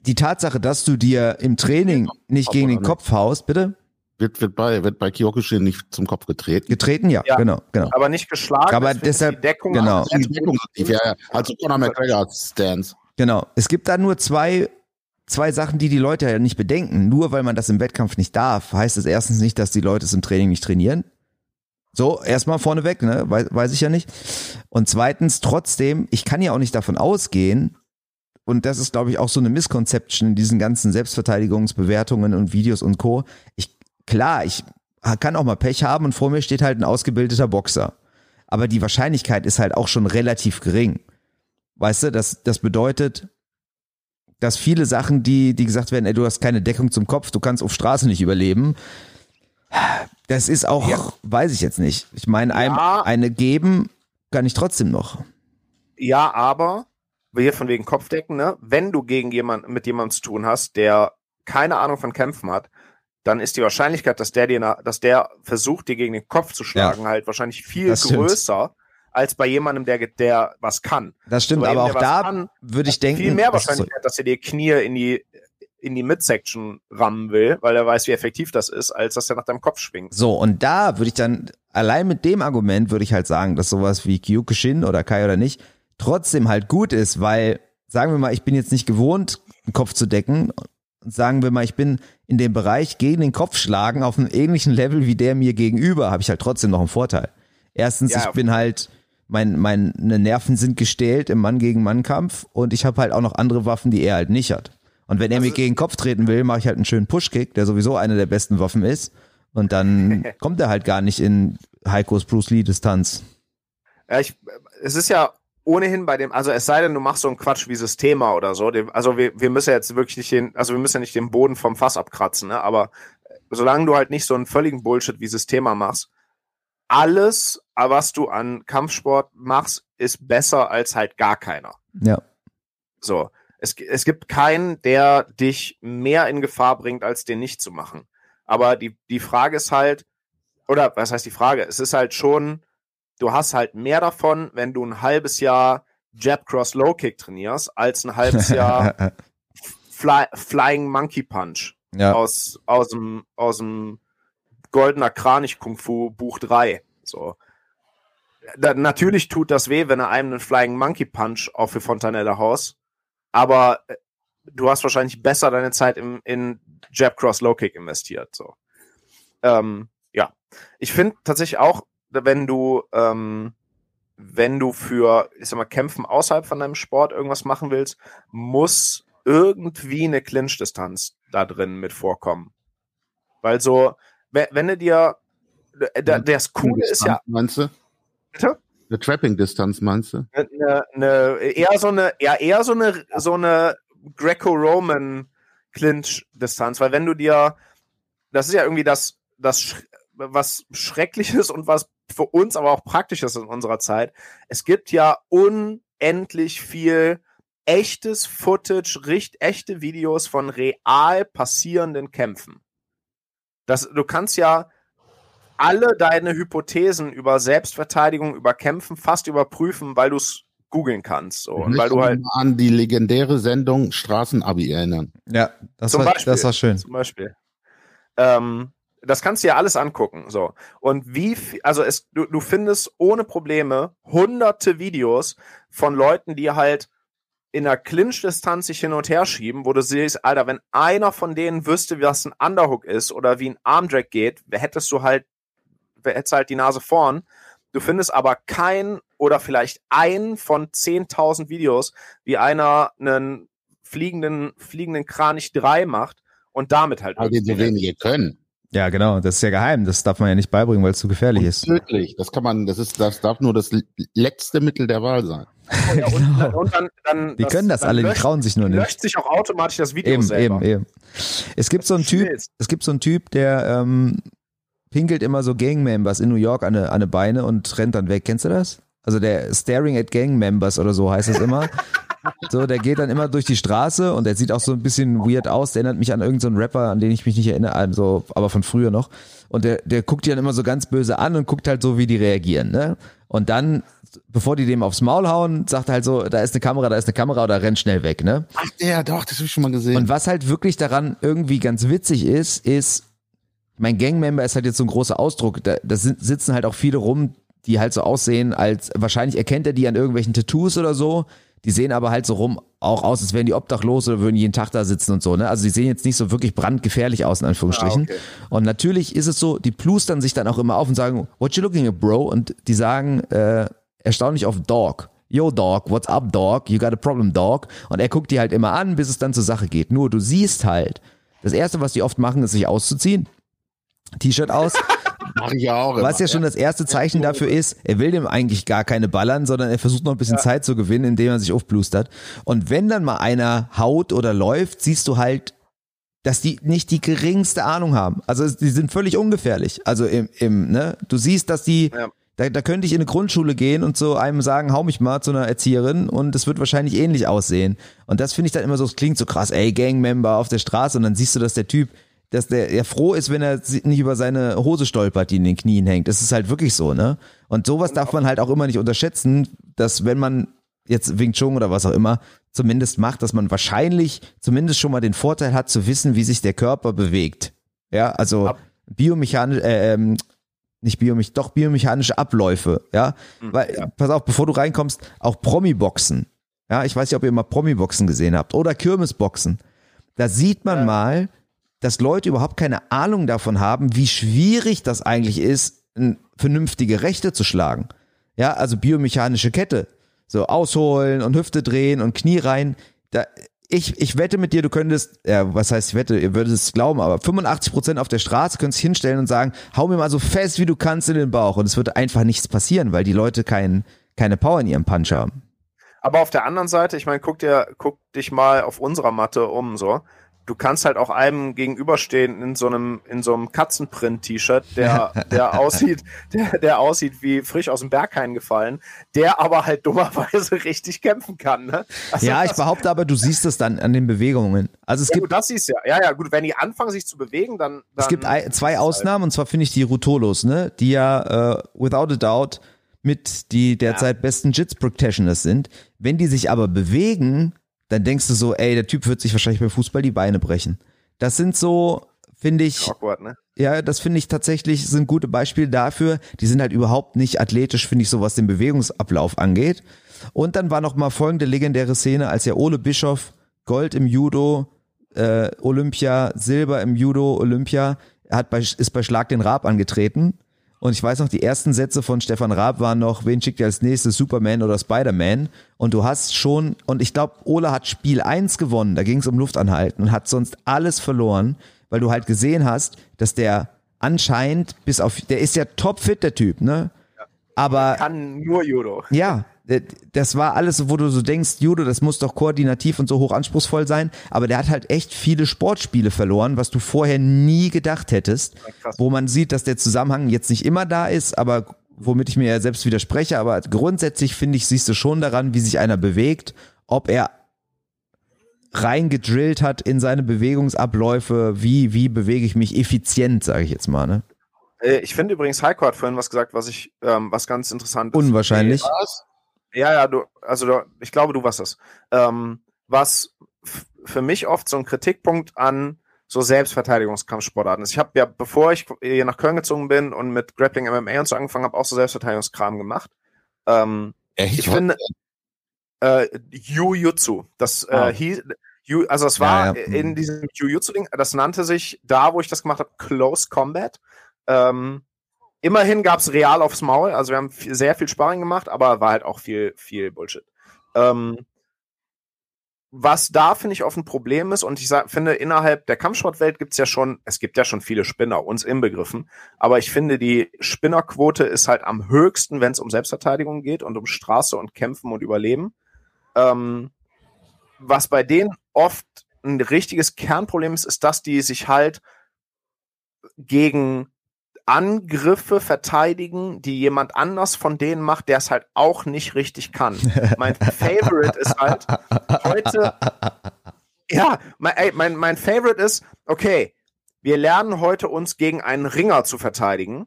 die Tatsache, dass du dir im Training nicht gegen den oder Kopf haust, bitte? Wird, wird bei, wird bei Kyokushin nicht zum Kopf getreten. Getreten, ja, Ja. genau, genau. Aber nicht geschlagen. Aber deshalb- die Deckung genau. Die Deckung tief, ja, ja. Also Conor McGregor Stance. Genau. Es gibt da nur zwei, zwei Sachen, die die Leute ja nicht bedenken. Nur weil man das im Wettkampf nicht darf, heißt es erstens nicht, dass die Leute es im Training nicht trainieren. So, erstmal vorneweg, ne? Weiß, weiß ich ja nicht. Und zweitens, trotzdem, ich kann ja auch nicht davon ausgehen, und das ist, glaube ich, auch so eine Misconception in diesen ganzen Selbstverteidigungsbewertungen und Videos und Co. Ich, klar, ich kann auch mal Pech haben und vor mir steht halt ein ausgebildeter Boxer. Aber die Wahrscheinlichkeit ist halt auch schon relativ gering. Weißt du, das, das bedeutet, dass viele Sachen, die, die gesagt werden, ey, du hast keine Deckung zum Kopf, du kannst auf Straße nicht überleben, das ist auch, Ja. weiß ich jetzt nicht. Ich meine, einem Ja. eine geben kann ich trotzdem noch. Ja, aber hier von wegen Kopfdecken, ne? Wenn du gegen jemand mit jemandem zu tun hast, der keine Ahnung von Kämpfen hat, dann ist die Wahrscheinlichkeit, dass der dir, dass der versucht, dir gegen den Kopf zu schlagen, halt wahrscheinlich viel Das stimmt. Als bei jemandem, der, der was kann. Das stimmt, So aber eben, auch da kann, würde ich denken, viel mehr ist so- Wahrscheinlichkeit, dass er dir Knie in die in die Midsection rammen will, weil er weiß, wie effektiv das ist, als dass er nach deinem Kopf schwingt. So, und da würde ich dann, allein mit dem Argument würde ich halt sagen, dass sowas wie Kyokushin oder Kai oder nicht, trotzdem halt gut ist, weil, sagen wir mal, ich bin jetzt nicht gewohnt, den Kopf zu decken. Und sagen wir mal, ich bin in dem Bereich gegen den Kopf schlagen auf einem ähnlichen Level wie der mir gegenüber, habe ich halt trotzdem noch einen Vorteil. Erstens, Ja. ich bin halt, mein, meine Nerven sind gestählt im Mann gegen Mann Kampf und ich habe halt auch noch andere Waffen, die er halt nicht hat. Und wenn er mir Also- gegen den Kopf treten will, mache ich halt einen schönen Pushkick, der sowieso eine der besten Waffen ist. Und dann kommt er halt gar nicht in Heikos Bruce Lee Distanz. Ja, ich, es ist ja ohnehin bei dem, also es sei denn, du machst so einen Quatsch wie Systema oder so. Also wir, wir müssen jetzt wirklich nicht den, also wir müssen ja nicht den Boden vom Fass abkratzen, ne? Aber solange du halt nicht so einen völligen Bullshit wie Systema machst, alles, was du an Kampfsport machst, ist besser als halt gar keiner. Ja. So. Es, es gibt keinen, der dich mehr in Gefahr bringt, als den nicht zu machen. Aber die, die Frage ist halt, oder was heißt die Frage? Es ist halt schon, du hast halt mehr davon, wenn du ein halbes Jahr Jab Cross Low Kick trainierst, als ein halbes Jahr Fly, Flying Monkey Punch ja. aus, aus dem, aus dem Goldener Kranich Kung Fu Buch 3. So. Da, natürlich tut das weh, wenn er einem einen Flying Monkey Punch auf für Fontanella haust, aber äh, du hast wahrscheinlich besser deine Zeit im, in Jab Cross Low Kick investiert. So. Ähm, ja. Ich finde tatsächlich auch, wenn du, ähm, wenn du für, ich sag mal, Kämpfen außerhalb von deinem Sport irgendwas machen willst, muss irgendwie eine Clinch-Distanz da drin mit vorkommen. Weil so, wenn, du dir, da, das Coole ist ja, Meinst du? bitte? Eine Trapping-Distanz, meinst du? eine, eine, eher so eine, ja, eher so eine, so eine Greco-Roman Clinch-Distanz, weil wenn du dir, das ist ja irgendwie das, das, was Schreckliches und was für uns aber auch Praktisches in unserer Zeit. Es gibt ja unendlich viel echtes Footage, richt, echte Videos von real passierenden Kämpfen. Das, du kannst ja alle deine Hypothesen über Selbstverteidigung, über Kämpfen fast überprüfen, weil du es googeln kannst. So. Und weil du halt mal an die legendäre Sendung Straßenabi erinnern. ja, das Zum war, Beispiel. das war schön. zum Beispiel. Ähm, das kannst du ja alles angucken. So. Und wie, also es, du, du findest ohne Probleme hunderte Videos von Leuten, die halt in einer Clinch-Distanz sich hin und her schieben, wo du siehst, Alter, wenn einer von denen wüsste, was ein Underhook ist oder wie ein Armdrag geht, hättest du halt, hättest halt die Nase vorn. Du findest aber kein oder vielleicht ein von 10.000 Videos, wie einer einen fliegenden, fliegenden Kranich 3 macht und damit halt Weil die so wenige können. Ja, genau, das ist ja geheim. Das darf man ja nicht beibringen, weil es zu gefährlich ist. Tödlich. Das kann man, das ist, das darf nur das letzte Mittel der Wahl sein. Ja, und, und dann, dann, Die können das alle, die löscht, trauen sich nur nicht. löscht sich auch automatisch das Video Eben, selber. eben, eben. Es gibt so einen Typ, es gibt so einen Typ, der ähm, pinkelt immer so Gangmembers in New York an eine, an eine Beine und rennt dann weg. Kennst du das? Also der Staring at Gangmembers oder so heißt es immer. So, der geht dann immer durch die Straße und der sieht auch so ein bisschen weird aus. Der erinnert mich an irgendeinen so Rapper, an den ich mich nicht erinnere, also, aber von früher noch. Und der, der guckt die dann immer so ganz böse an und guckt halt so, wie die reagieren, ne? Und dann, bevor die dem aufs Maul hauen, sagt er halt so, da ist eine Kamera, da ist eine Kamera oder rennt schnell weg, ne? Ach, der, doch, das habe ich schon mal gesehen. Und was halt wirklich daran irgendwie ganz witzig ist, ist, mein Gangmember ist halt jetzt so ein großer Ausdruck. Da, da sitzen halt auch viele rum, die halt so aussehen, als wahrscheinlich erkennt er die an irgendwelchen Tattoos oder so. Die sehen aber halt so rum auch aus, als wären die obdachlos oder würden jeden Tag da sitzen und so. Ne? Also die sehen jetzt nicht so wirklich brandgefährlich aus, in Anführungsstrichen. Ah, okay. Und natürlich ist es so, die plustern sich dann auch immer auf und sagen, what you looking at, bro? Und die sagen äh, erstaunlich auf Dog. Yo, Dog, what's up, Dog? You got a problem, Dog? Und er guckt die halt immer an, bis es dann zur Sache geht. Nur du siehst halt, das Erste, was die oft machen, ist sich auszuziehen. T-Shirt aus, Mach ich ja auch. Was immer, ja schon das erste Zeichen dafür ist, er will dem eigentlich gar keine ballern, sondern er versucht noch ein bisschen Zeit zu gewinnen, indem er sich aufblustert. Und wenn dann mal einer haut oder läuft, siehst du halt, dass die nicht die geringste Ahnung haben. Also die sind völlig ungefährlich. Also im, im ne, du siehst, dass die, Ja. Da, da könnte ich in eine Grundschule gehen und zu einem sagen, hau mich mal zu einer Erzieherin und es wird wahrscheinlich ähnlich aussehen. Und das finde ich dann immer so, es klingt so krass, ey, Gangmember auf der Straße und dann siehst du, dass der Typ, dass der er froh ist, wenn er nicht über seine Hose stolpert, die in den Knien hängt. Das ist halt wirklich so, ne? Und sowas darf man halt auch immer nicht unterschätzen, dass wenn man jetzt Wing Chun oder was auch immer zumindest macht, dass man wahrscheinlich zumindest schon mal den Vorteil hat zu wissen, wie sich der Körper bewegt. Ja, also biomechanisch, äh, ähm, nicht biomech, doch biomechanische Abläufe, ja. Weil, pass auf, bevor du reinkommst, auch Promi-Boxen. Ja, ich weiß nicht, ob ihr mal Promi-Boxen gesehen habt oder Kirmesboxen. Da sieht man mal, dass Leute überhaupt keine Ahnung davon haben, wie schwierig das eigentlich ist, vernünftige Rechte zu schlagen. Ja, also biomechanische Kette. So ausholen und Hüfte drehen und Knie rein. Da, ich, ich wette mit dir, du könntest, ja, was heißt ich wette, ihr würdet es glauben, aber 85 Prozent auf der Straße könntest hinstellen und sagen, hau mir mal so fest, wie du kannst in den Bauch. Und es wird einfach nichts passieren, weil die Leute kein, keine Power in ihrem Punch haben. Aber auf der anderen Seite, ich meine, guck dir, guck dich mal auf unserer Matte um, so. Du kannst halt auch einem gegenüberstehen in so einem, in so einem Katzenprint-T-Shirt, der, der aussieht, der, der aussieht wie frisch aus dem Berghain gefallen, der aber halt dummerweise richtig kämpfen kann, ne? Also Ja, ich behaupte aber, du siehst es dann an den Bewegungen. Also es ja, gibt gut, das siehst ja. Ja, ja, gut, wenn die anfangen, sich zu bewegen, dann. dann Es gibt zwei Ausnahmen, und zwar finde ich die Rutolos, ne, die ja äh, without a doubt mit die derzeit besten Jits Practitioners sind. Wenn die sich aber bewegen, dann denkst du so, ey, der Typ wird sich wahrscheinlich beim Fußball die Beine brechen. Das sind so, finde ich, Awkward, ne? ja, das finde ich tatsächlich sind gute Beispiele dafür. Die sind halt überhaupt nicht athletisch, finde ich, so was den Bewegungsablauf angeht. Und dann war noch mal folgende legendäre Szene, als ja Ole Bischof Gold im Judo, äh, Olympia, Silber im Judo, Olympia, hat bei, ist bei Schlag den Raab angetreten. Und ich weiß noch, die ersten Sätze von Stefan Raab waren noch, wen schickt ihr als nächstes, Superman oder Spider-Man? Und du hast schon, und ich glaube, Ole hat Spiel 1 gewonnen, da ging es um Luftanhalten und hat sonst alles verloren, weil du halt gesehen hast, dass der anscheinend bis auf, der ist ja topfit, der Typ, ne? Aber Kann nur Judo. ja, das war alles, wo du so denkst, Judo, das muss doch koordinativ und so hoch anspruchsvoll sein, aber der hat halt echt viele Sportspiele verloren, was du vorher nie gedacht hättest, krass. wo man sieht, dass der Zusammenhang jetzt nicht immer da ist, aber womit ich mir ja selbst widerspreche, aber grundsätzlich finde ich, siehst du schon daran, wie sich einer bewegt, ob er reingedrillt hat in seine Bewegungsabläufe, wie, wie bewege ich mich effizient, sage ich jetzt mal, ne? Äh, Ich finde übrigens, Heiko hat vorhin was gesagt, was ich, ähm, was ganz interessant ist. Unwahrscheinlich. Ja, ja, du, also du, ich glaube, du warst es. Ähm, was für mich oft so ein Kritikpunkt an so Selbstverteidigungskampfsportarten ist. Ich habe ja, bevor ich hier nach Köln gezogen bin und mit Grappling MMA und so angefangen habe, auch so Selbstverteidigungskram gemacht. Ähm, Echt? ich finde, äh, Jiu-Jitsu, das Ah. äh, hieß, Ju- also es war Ja, ja. in diesem Jiu-Jitsu-Ding, das nannte sich da, wo ich das gemacht habe, Close Combat. Ähm, immerhin gab's real aufs Maul, also wir haben sehr viel Sparring gemacht, aber war halt auch viel, viel Bullshit. Ähm, was da, finde ich, oft ein Problem ist, und ich finde, innerhalb der Kampfsportwelt gibt's ja schon, es gibt ja schon viele Spinner, uns inbegriffen, aber ich finde, die Spinnerquote ist halt am höchsten, wenn es um Selbstverteidigung geht und um Straße und Kämpfen und Überleben. Ähm, was bei denen oft ein richtiges Kernproblem ist, ist, dass die sich halt gegen Angriffe verteidigen, die jemand anders von denen macht, der es halt auch nicht richtig kann. Mein Favorite ist halt heute, ja, mein, ey, mein, mein Favorite ist, okay, wir lernen heute uns gegen einen Ringer zu verteidigen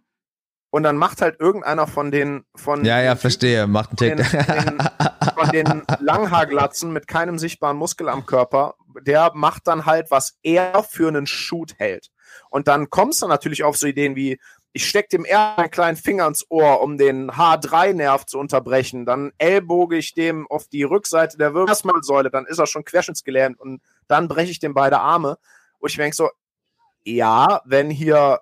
und dann macht halt irgendeiner von den, von Ja, ja, den verstehe, macht einen Tick. den, von den Langhaarglatzen mit keinem sichtbaren Muskel am Körper, der macht dann halt, was er für einen Shoot hält. Und dann kommst du natürlich auf so Ideen wie, ich steck dem eher einen kleinen Finger ins Ohr, um den H3-Nerv zu unterbrechen. Dann ellboge ich dem auf die Rückseite der Wirbelsäule, dann ist er schon querschnittsgelähmt und dann breche ich dem beide Arme. Und ich denke so, ja, wenn hier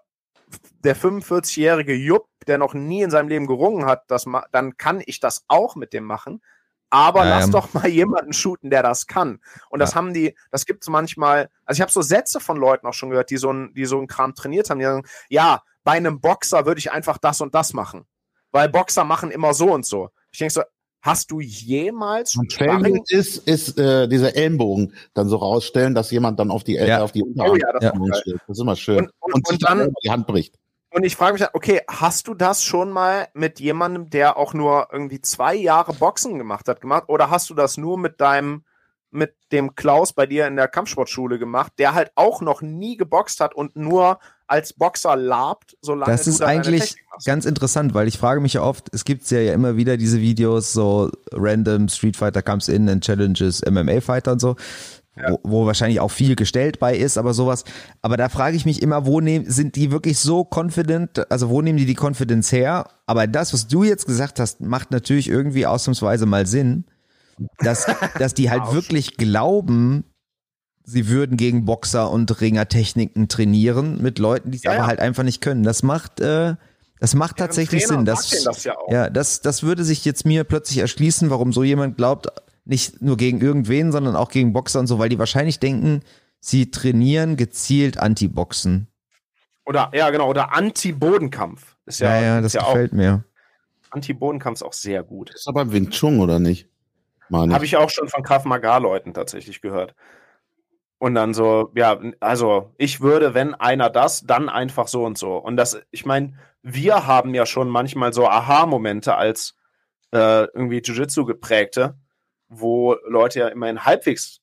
der 45-jährige Jupp, der noch nie in seinem Leben gerungen hat, das dann kann ich das auch mit dem machen. Aber Ja, lass doch mal jemanden shooten, der das kann. Und das haben die, das gibt's manchmal, also ich habe so Sätze von Leuten auch schon gehört, die so ein, die so einen Kram trainiert haben, die sagen, ja, bei einem Boxer würde ich einfach das und das machen. Weil Boxer machen immer so und so. Ich denke so, hast du jemals Und Sparring ist, ist äh, dieser Ellenbogen dann so rausstellen, dass jemand dann auf die, El Ja. auf die Unterarm Oh ja, das Ja. steht. Das ist immer schön. Und, und, und, sich dann, die Hand bricht. Und ich frage mich, okay, hast du das schon mal mit jemandem, der auch nur irgendwie zwei Jahre Boxen gemacht hat, gemacht? Oder hast du das nur mit deinem, mit dem Klaus bei dir in der Kampfsportschule gemacht, der halt auch noch nie geboxt hat und nur als Boxer labt, solange Das ist eigentlich ganz interessant, weil ich frage mich ja oft, es gibt ja, ja immer wieder diese Videos, so random Street Fighter comes in and challenges MMA Fighter und so, wo, wo wahrscheinlich auch viel gestellt bei ist, aber sowas. Aber da frage ich mich immer, wo nehmen, sind die wirklich so confident, also wo nehmen die die Confidence her? Aber das, was du jetzt gesagt hast, macht natürlich irgendwie ausnahmsweise mal Sinn, dass, dass die halt wirklich glauben, sie würden gegen Boxer und Ringertechniken trainieren mit Leuten, die es Ja, aber ja. halt einfach nicht können. Das macht, äh, das macht tatsächlich Trainer Sinn. Das, das ja ja, das, das würde sich jetzt mir plötzlich erschließen, warum so jemand glaubt, nicht nur gegen irgendwen, sondern auch gegen Boxer und so, weil die wahrscheinlich denken, sie trainieren gezielt Anti-Boxen. Oder, ja, genau, oder Anti-Bodenkampf. Ist ja, Ja, ja, das ist ja auch, gefällt mir. Anti-Bodenkampf ist auch sehr gut. Ist aber Wing Chun, oder nicht? Habe ich auch schon von Krav Maga-Leuten tatsächlich gehört. Und dann so, ja, also ich würde, wenn einer das, dann einfach so und so. Und das, ich meine, wir haben ja schon manchmal so Aha-Momente als äh, irgendwie Jiu-Jitsu geprägte, wo Leute ja immerhin halbwegs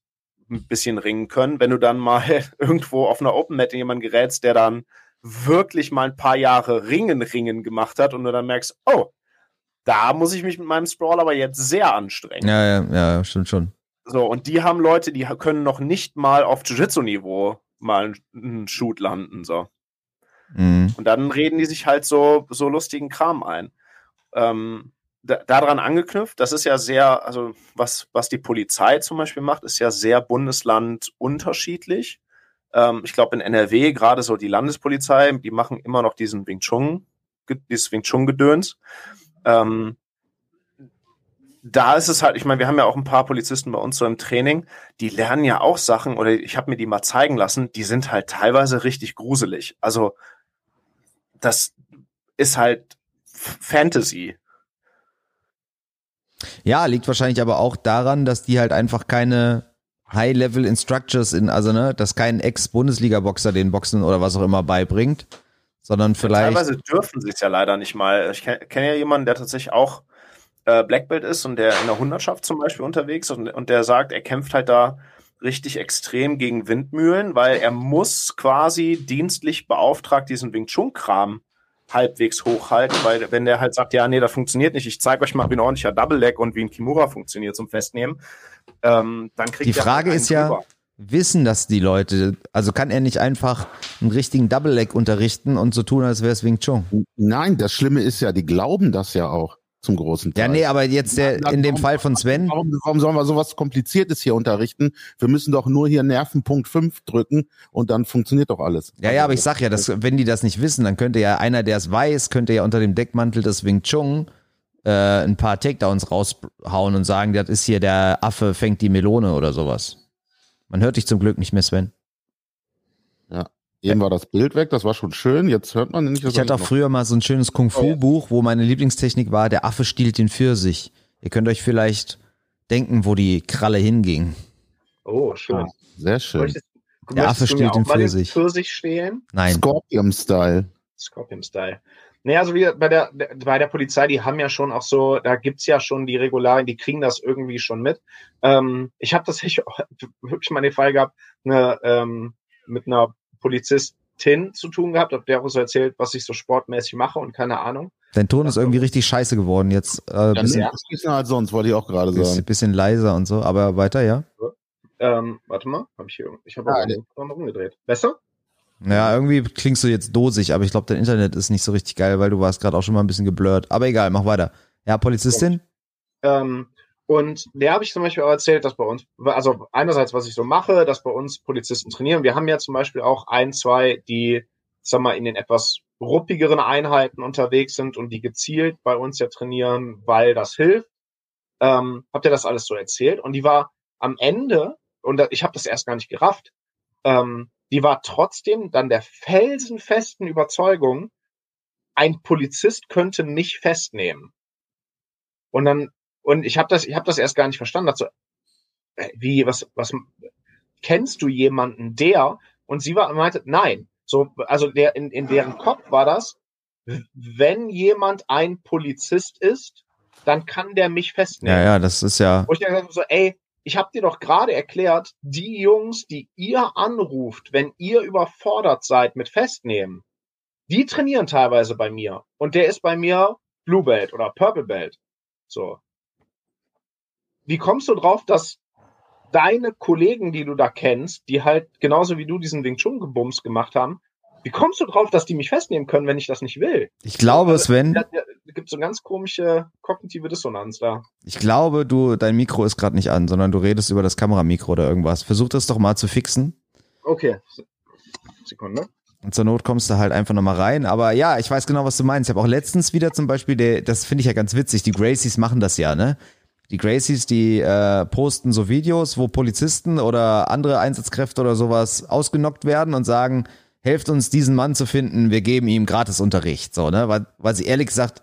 ein bisschen ringen können. Wenn du dann mal irgendwo auf einer Open Mat in jemanden gerätst, der dann wirklich mal ein paar Jahre Ringen, Ringen gemacht hat und du dann merkst, oh, da muss ich mich mit meinem Sprawl aber jetzt sehr anstrengen. Ja, ja, ja, stimmt schon. So, und die haben Leute, die können noch nicht mal auf Jiu-Jitsu-Niveau mal einen- Shoot landen, so. Mhm. Und dann reden die sich halt so, so lustigen Kram ein. Ähm, da, daran angeknüpft, das ist ja sehr, also was, was die Polizei zum Beispiel macht, ist ja sehr Bundesland unterschiedlich. Ähm, ich glaube in NRW, gerade so die Landespolizei, die machen immer noch diesen Wing Chun, dieses Wing Chun-Gedöns. Ähm, da ist es halt, ich meine, wir haben ja auch ein paar Polizisten bei uns so im Training, die lernen ja auch Sachen, oder ich habe mir die mal zeigen lassen, die sind halt teilweise richtig gruselig. Also das ist halt Fantasy. Ja, liegt wahrscheinlich aber auch daran, dass die halt einfach keine High-Level Instructors in, also ne, dass kein Ex-Bundesliga-Boxer den Boxen oder was auch immer beibringt, sondern vielleicht. Teilweise dürfen sie es ja leider nicht mal. Ich kenne kenn ja jemanden, der tatsächlich auch äh, Black Belt ist und der in der Hundertschaft zum Beispiel unterwegs ist und, und der sagt, er kämpft halt da richtig extrem gegen Windmühlen, weil er muss quasi dienstlich beauftragt diesen Wing Chun Kram halbwegs hochhalten, weil wenn der halt sagt, ja, nee, das funktioniert nicht, ich zeige euch mal, wie ein ordentlicher Double Leg und wie ein Kimura funktioniert zum Festnehmen, ähm, dann kriegt Die der Frage halt ist ja, drüber. wissen das die Leute? Also kann er nicht einfach einen richtigen Double Leg unterrichten und so tun, als wäre es Wing Chun? Nein, das Schlimme ist ja, die glauben das ja auch zum großen Teil. Ja, nee, aber jetzt der, in dem Fall von Sven, Warum, warum sollen wir sowas Kompliziertes hier unterrichten? Wir müssen doch nur hier Nervenpunkt 5 drücken und dann funktioniert doch alles. ja, ja, aber ich sag ja, dass, wenn die das nicht wissen, dann könnte ja einer, der es weiß, könnte ja unter dem Deckmantel des Wing Chun äh, ein paar Takedowns raushauen und sagen, das ist hier der Affe fängt die Melone oder sowas. Man hört dich zum Glück nicht mehr, Sven. Eben war das Bild weg, das war schon schön. Jetzt hört man nicht. Ich hatte auch früher mal so ein schönes Kung-Fu-Buch, wo meine Lieblingstechnik war, der Affe stiehlt den Pfirsich. Ihr könnt euch vielleicht denken, wo die Kralle hinging. Oh, schön. Sehr schön. Möchtest, Der Affe stiehlt auch den Pfirsich. Pfirsich stehlen? Nein. Scorpion-Style. Scorpion-Style. Naja, also wie bei der, bei der Polizei, die haben ja schon auch so, da gibt's ja schon die Regularien, die kriegen das irgendwie schon mit. Ähm, ich habe das ich, wirklich mal den Fall gehabt, eine, ähm, mit einer Polizistin zu tun gehabt, hab der auch so erzählt, was ich so sportmäßig mache und keine Ahnung. Dein Ton ist irgendwie richtig scheiße geworden jetzt. Äh, Ja, bisschen, das ist als sonst, wollte ich auch gerade bisschen, sagen. bisschen leiser und so, aber weiter, ja. Ähm, warte mal, habe ich hier, ich habe Ah, mal rumgedreht. Besser? Naja, irgendwie klingst du jetzt dosig, aber ich glaube, dein Internet ist nicht so richtig geil, weil du warst gerade auch schon mal ein bisschen geblurrt. Aber egal, mach weiter. Ja, Polizistin? Ähm, und der habe ich zum Beispiel auch erzählt, dass bei uns, also einerseits, was ich so mache, dass bei uns Polizisten trainieren. Wir haben ja zum Beispiel auch ein, zwei, die, sag mal, in den etwas ruppigeren Einheiten unterwegs sind und die gezielt bei uns ja trainieren, weil das hilft. Ähm, habt ihr das alles so erzählt? Und die war am Ende, und ich habe das erst gar nicht gerafft, ähm, die war trotzdem dann der felsenfesten Überzeugung, ein Polizist könnte mich festnehmen. Und dann, und ich habe das, ich habe das erst gar nicht verstanden. Dazu, äh, wie, was, was, kennst du jemanden, der? Und sie war, meinte, nein. So, also der, in, in deren Kopf war das, wenn jemand ein Polizist ist, dann kann der mich festnehmen. Ja, ja, das ist ja. Und ich dachte so, ey, ich habe dir doch gerade erklärt, die Jungs, die ihr anruft, wenn ihr überfordert seid mit Festnehmen, die trainieren teilweise bei mir. Und der ist bei mir Blue Belt oder Purple Belt. So. Wie kommst du drauf, dass deine Kollegen, die du da kennst, die halt genauso wie du diesen Wing Chun Gebums gemacht haben, wie kommst du drauf, dass die mich festnehmen können, wenn ich das nicht will? Ich glaube, also, Sven. Da, da gibt so ganz komische kognitive Dissonanz da. Ich glaube, du, dein Mikro ist gerade nicht an, sondern du redest über das Kameramikro oder irgendwas. Versuch das doch mal zu fixen. Okay. Sekunde. Und zur Not kommst du halt einfach nochmal rein. Aber ja, ich weiß genau, was du meinst. Ich habe auch letztens wieder zum Beispiel, der, das finde ich ja ganz witzig, die Gracies machen das ja, ne? Die Gracies, die äh, posten so Videos, wo Polizisten oder andere Einsatzkräfte oder sowas ausgenockt werden und sagen, helft uns, diesen Mann zu finden, wir geben ihm gratis Unterricht. So, ne? Weil, weil sie ehrlich gesagt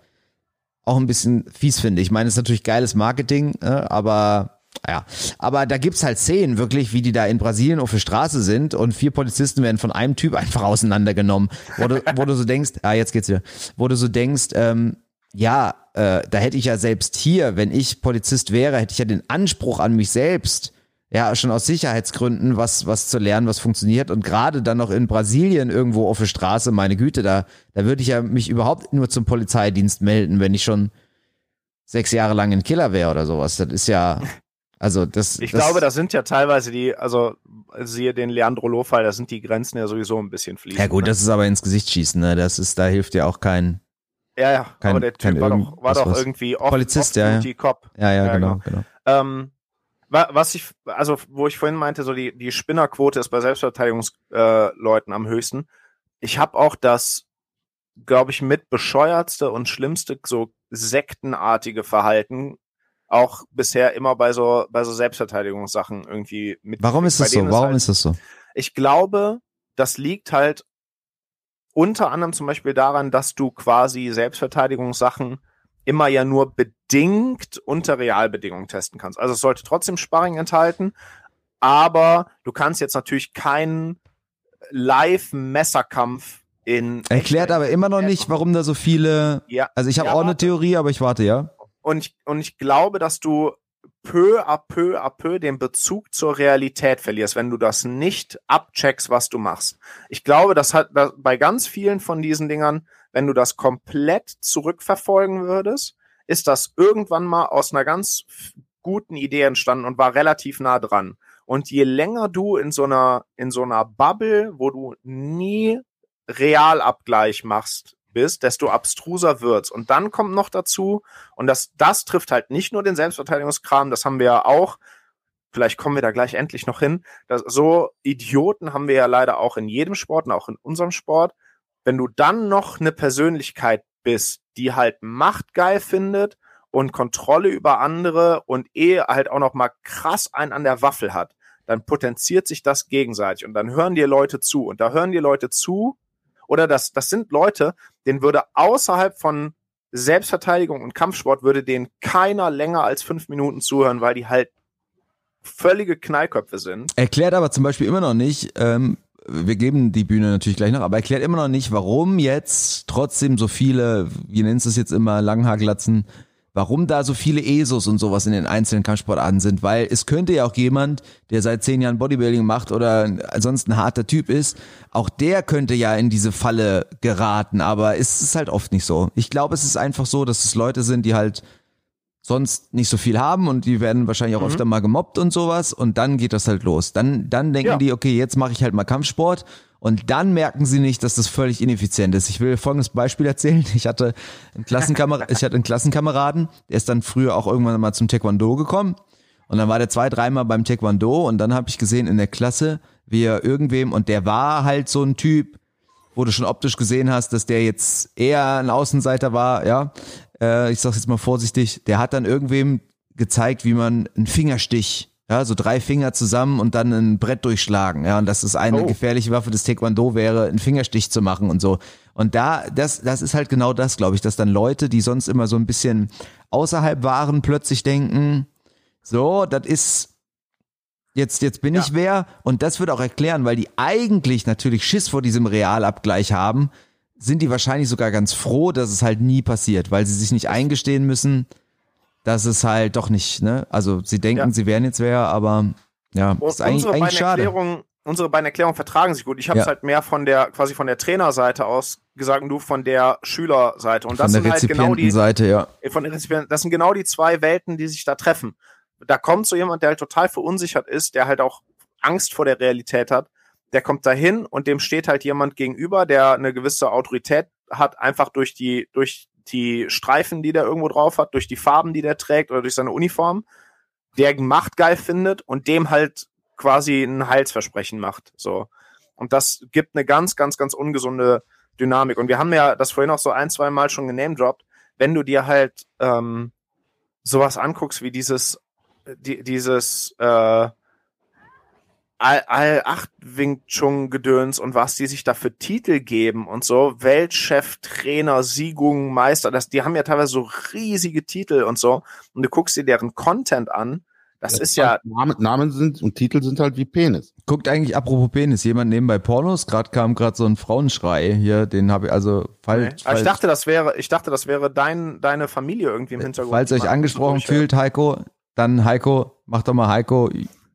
auch ein bisschen fies finde. Ich meine, es ist natürlich geiles Marketing, ne? aber ja, aber da gibt's halt Szenen wirklich, wie die da in Brasilien auf der Straße sind und vier Polizisten werden von einem Typ einfach auseinandergenommen, wo du, wo du so denkst, ah, jetzt geht's wieder, wo du so denkst, ähm, ja, äh, da hätte ich ja selbst hier, wenn ich Polizist wäre, hätte ich ja den Anspruch an mich selbst, ja, schon aus Sicherheitsgründen was, was zu lernen, was funktioniert. Und gerade dann noch in Brasilien irgendwo auf der Straße, meine Güte, da, da würde ich ja mich überhaupt nur zum Polizeidienst melden, wenn ich schon sechs Jahre lang ein Killer wäre oder sowas. Das ist ja, also das. Ich das, glaube, das sind ja teilweise die, also siehe den Leandro Loh-Fall, da sind die Grenzen ja sowieso ein bisschen fließend. Ja gut, ne? das ist aber ins Gesicht schießen, ne? Das ist, da hilft ja auch kein. Ja, ja, kein, aber der Typ war doch, war doch irgendwie off, Polizist, ja, ja. Cop. Ja, ja, genau, genau. Ähm, was ich, also wo ich vorhin meinte, so die, die Spinnerquote ist bei Selbstverteidigungsleuten äh, am höchsten. Ich habe auch das, glaube ich, mit bescheuertste und schlimmste so sektenartige Verhalten auch bisher immer bei so bei so Selbstverteidigungssachen irgendwie mit. Warum ist das so? Warum halt, ist das so? Ich glaube, das liegt halt unter anderem zum Beispiel daran, dass du quasi Selbstverteidigungssachen immer ja nur bedingt unter Realbedingungen testen kannst. Also es sollte trotzdem Sparring enthalten, aber du kannst jetzt natürlich keinen Live-Messerkampf in. Erklärt aber immer noch nicht, warum da so viele. Ja. Also ich habe Ja, auch eine. Theorie, aber ich warte, ja. Und ich, und ich glaube, dass du peu à peu à peu den Bezug zur Realität verlierst, wenn du das nicht abcheckst, was du machst. Ich glaube, das hat das, bei ganz vielen von diesen Dingern, wenn du das komplett zurückverfolgen würdest, ist das irgendwann mal aus einer ganz guten Idee entstanden und war relativ nah dran. Und je länger du in so einer, in so einer Bubble, wo du nie Realabgleich machst, bist, desto abstruser wird's. Und dann kommt noch dazu, und das, das trifft halt nicht nur den Selbstverteidigungskram, das haben wir ja auch, vielleicht kommen wir da gleich endlich noch hin, dass, so Idioten haben wir ja leider auch in jedem Sport und auch in unserem Sport. Wenn du dann noch eine Persönlichkeit bist, die halt Macht geil findet und Kontrolle über andere und eh halt auch noch mal krass einen an der Waffel hat, dann potenziert sich das gegenseitig und dann hören dir Leute zu und da hören dir Leute zu oder das, das sind Leute, denen würde außerhalb von Selbstverteidigung und Kampfsport würde denen keiner länger als fünf Minuten zuhören, weil die halt völlige Knallköpfe sind. Erklärt aber zum Beispiel immer noch nicht, ähm, wir geben die Bühne natürlich gleich noch, aber erklärt immer noch nicht, warum jetzt trotzdem so viele, wie nennst du es jetzt immer, Langhaarglatzen, warum da so viele ESOs und sowas in den einzelnen Kampfsportarten sind, weil es könnte ja auch jemand, der seit zehn Jahren Bodybuilding macht oder sonst ein harter Typ ist, auch der könnte ja in diese Falle geraten, aber es ist halt oft nicht so. Ich glaube, es ist einfach so, dass es Leute sind, die halt sonst nicht so viel haben und die werden wahrscheinlich auch Mhm. öfter mal gemobbt und sowas und dann geht das halt los. Dann, dann denken Ja. die, okay, jetzt mache ich halt mal Kampfsport und dann merken sie nicht, dass das völlig ineffizient ist. Ich will folgendes Beispiel erzählen. Ich hatte einen Klassenkamerad, ich hatte einen Klassenkameraden, der ist dann früher auch irgendwann mal zum Taekwondo gekommen und dann war der zwei, dreimal beim Taekwondo und dann habe ich gesehen in der Klasse, wie er irgendwem und der war halt so ein Typ, wo du schon optisch gesehen hast, dass der jetzt eher ein Außenseiter war, ja. Äh, ich sag's jetzt mal vorsichtig, der hat dann irgendwem gezeigt, wie man einen Fingerstich Ja, so drei Finger zusammen und dann ein Brett durchschlagen. Ja, und dass es eine Oh. gefährliche Waffe des Taekwondo wäre, einen Fingerstich zu machen und so. Und da, das, das ist halt genau das, glaube ich, dass dann Leute, die sonst immer so ein bisschen außerhalb waren, plötzlich denken, so, das ist jetzt, jetzt bin Ja. ich wer. Und das wird auch erklären, weil die eigentlich natürlich Schiss vor diesem Realabgleich haben, sind die wahrscheinlich sogar ganz froh, dass es halt nie passiert, weil sie sich nicht eingestehen müssen, dass es halt doch nicht, ne? Also sie denken, Ja. sie wären jetzt wer, aber ja, Und ist eigentlich, unsere eigentlich beiden schade. Erklärungen, unsere beiden Erklärungen vertragen sich gut. Ich habe es Ja. halt mehr von der quasi von der Trainerseite aus gesagt und du von der Schülerseite. Und Von das der sind halt genau die Rezipientenseite, ja. von den Rezipienten, das sind genau die zwei Welten, die sich da treffen. Da kommt so jemand, der halt total verunsichert ist, der halt auch Angst vor der Realität hat. Der kommt dahin und dem steht halt jemand gegenüber, der eine gewisse Autorität hat, einfach durch die, durch die Streifen, die der irgendwo drauf hat, durch die Farben, die der trägt oder durch seine Uniform, der Macht geil findet und dem halt quasi ein Heilsversprechen macht. So. Und das gibt eine ganz, ganz, ganz ungesunde Dynamik. Und wir haben ja das vorhin auch so ein, zwei Mal schon genamedroppt. Wenn du dir halt ähm, sowas anguckst wie dieses, die, dieses äh, All, All acht Wing Chun Gedöns und was die sich da für Titel geben und so Weltchef Trainer Siegung Meister das die haben ja teilweise so riesige Titel und so und du guckst dir deren Content an das ist ja Namen, Namen sind und Titel sind halt wie Penis. Guckt eigentlich, apropos Penis, jemand nebenbei Pornos? Gerade kam gerade so ein Frauenschrei hier, den habe ich also falsch. Nee. Aber ich dachte, das wäre, ich dachte, das wäre dein, deine Familie irgendwie im Hintergrund. falls ihr euch angesprochen fühlt, Heiko, dann Heiko, mach doch mal Heiko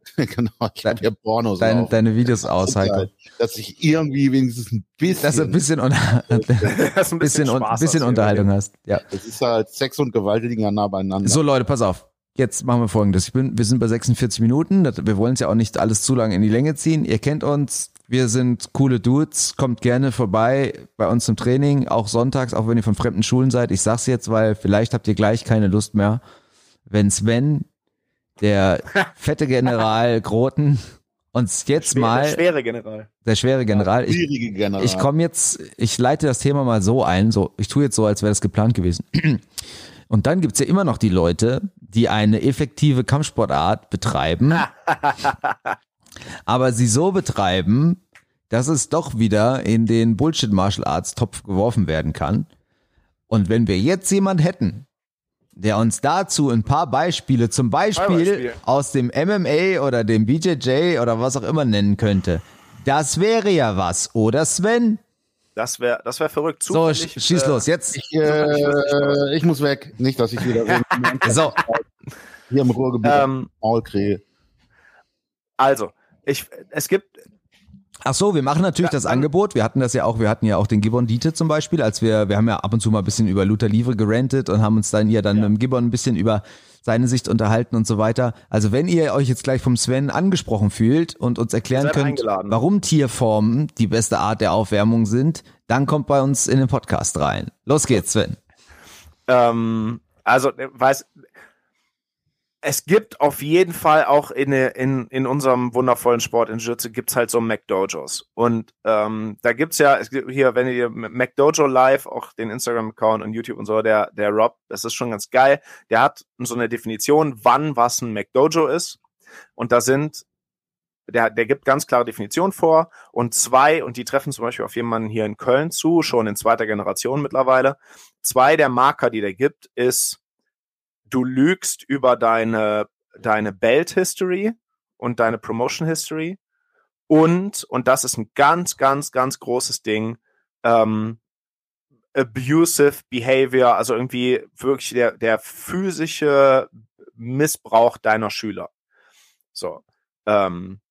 genau, ich habe hier Pornos deine, auf. deine Videos aus, Heiko. Dass ich irgendwie wenigstens ein bisschen, Dass du ein bisschen, unter, ein Das ist ein bisschen, un- Spaß bisschen Unterhaltung hast. Ja. das ist halt Sex und Gewaltigen ja nah beieinander. So Leute, pass auf. Jetzt machen wir folgendes. Ich bin, wir sind bei 46 Minuten. Wir wollen es ja auch nicht alles zu lange in die Länge ziehen. Ihr kennt uns. Wir sind coole Dudes. Kommt gerne vorbei bei uns zum Training. Auch sonntags, auch wenn ihr von fremden Schulen seid. Ich sag's jetzt, weil vielleicht habt ihr gleich keine Lust mehr. Wenn Sven, der fette General Groten, uns jetzt Schwere, mal, schwere General. der schwere General, ich, Schwierige General. ich komme jetzt, ich leite das Thema mal so ein, so, ich tue jetzt so, als wäre das geplant gewesen. Und dann gibt's ja immer noch die Leute, die eine effektive Kampfsportart betreiben, aber sie so betreiben, dass es doch wieder in den Bullshit Martial Arts Topf geworfen werden kann. Und wenn wir jetzt jemand hätten, der uns dazu ein paar Beispiele, zum Beispiel Beispiel. aus dem MMA oder dem BJJ oder was auch immer nennen könnte, das wäre ja was, oder Sven? Das wäre, das wäre verrückt. So, Zufällig, sch- schieß äh, los, jetzt. ich, äh, ich muss weg. Nicht, dass ich wieder So, hier im Ruhrgebiet Ähm, Maul kriege. also, ich, es gibt, ach so, wir machen natürlich Ja, das Angebot. Wir hatten das ja auch, wir hatten ja auch den Gibbon Dieter zum Beispiel, als wir, wir haben ja ab und zu mal ein bisschen über Luther Livre gerantet und haben uns dann ja dann mit dem Gibbon ein bisschen über seine Sicht unterhalten und so weiter. Also wenn ihr euch jetzt gleich vom Sven angesprochen fühlt und uns erklären könnt, eingeladen. warum Tierformen die beste Art der Aufwärmung sind, dann kommt bei uns in den Podcast rein. Los geht's, Sven. ähm, also, äh, weiß, es gibt auf jeden Fall auch in, in, in unserem wundervollen Sport in Jiu-Jitsu gibt's halt so McDojos. Und ähm, da gibt's ja, es gibt hier, wenn ihr McDojo Live, auch den Instagram-Account und YouTube und so, der, der Rob, das ist schon ganz geil. Der hat so eine Definition, wann was ein McDojo ist. Und da sind, der, der gibt ganz klare Definitionen vor und zwei, und die treffen zum Beispiel auf jemanden hier in Köln zu, schon in zweiter Generation mittlerweile. Zwei der Marker, die der gibt, ist, du lügst über deine, deine Belt History und deine Promotion History und, und das ist ein ganz, ganz, ganz großes Ding, ähm, abusive behavior, also irgendwie wirklich der, der physische Missbrauch deiner Schüler. So. Ähm,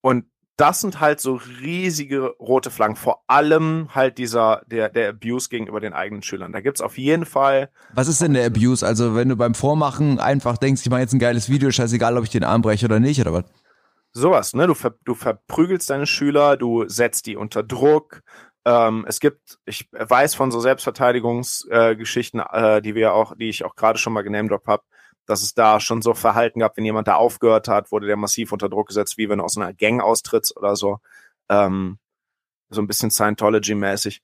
und das sind halt so riesige rote Flaggen, vor allem halt dieser, der, der Abuse gegenüber den eigenen Schülern. Da gibt's auf jeden Fall Was ist denn der Abuse? Also wenn du beim Vormachen einfach denkst, ich mache jetzt ein geiles Video, scheißegal, ob ich den Arm breche oder nicht, oder was? sowas, ne? Du, ver du verprügelst deine Schüler, du setzt die unter Druck. Ähm, es gibt, ich weiß von so Selbstverteidigungsgeschichten, äh, äh, die wir auch, die ich auch gerade schon mal genamedroppt habe, dass es da schon so Verhalten gab, wenn jemand da aufgehört hat, wurde der massiv unter Druck gesetzt, wie wenn du aus einer Gang austrittst oder so. Ähm, so ein bisschen Scientology-mäßig.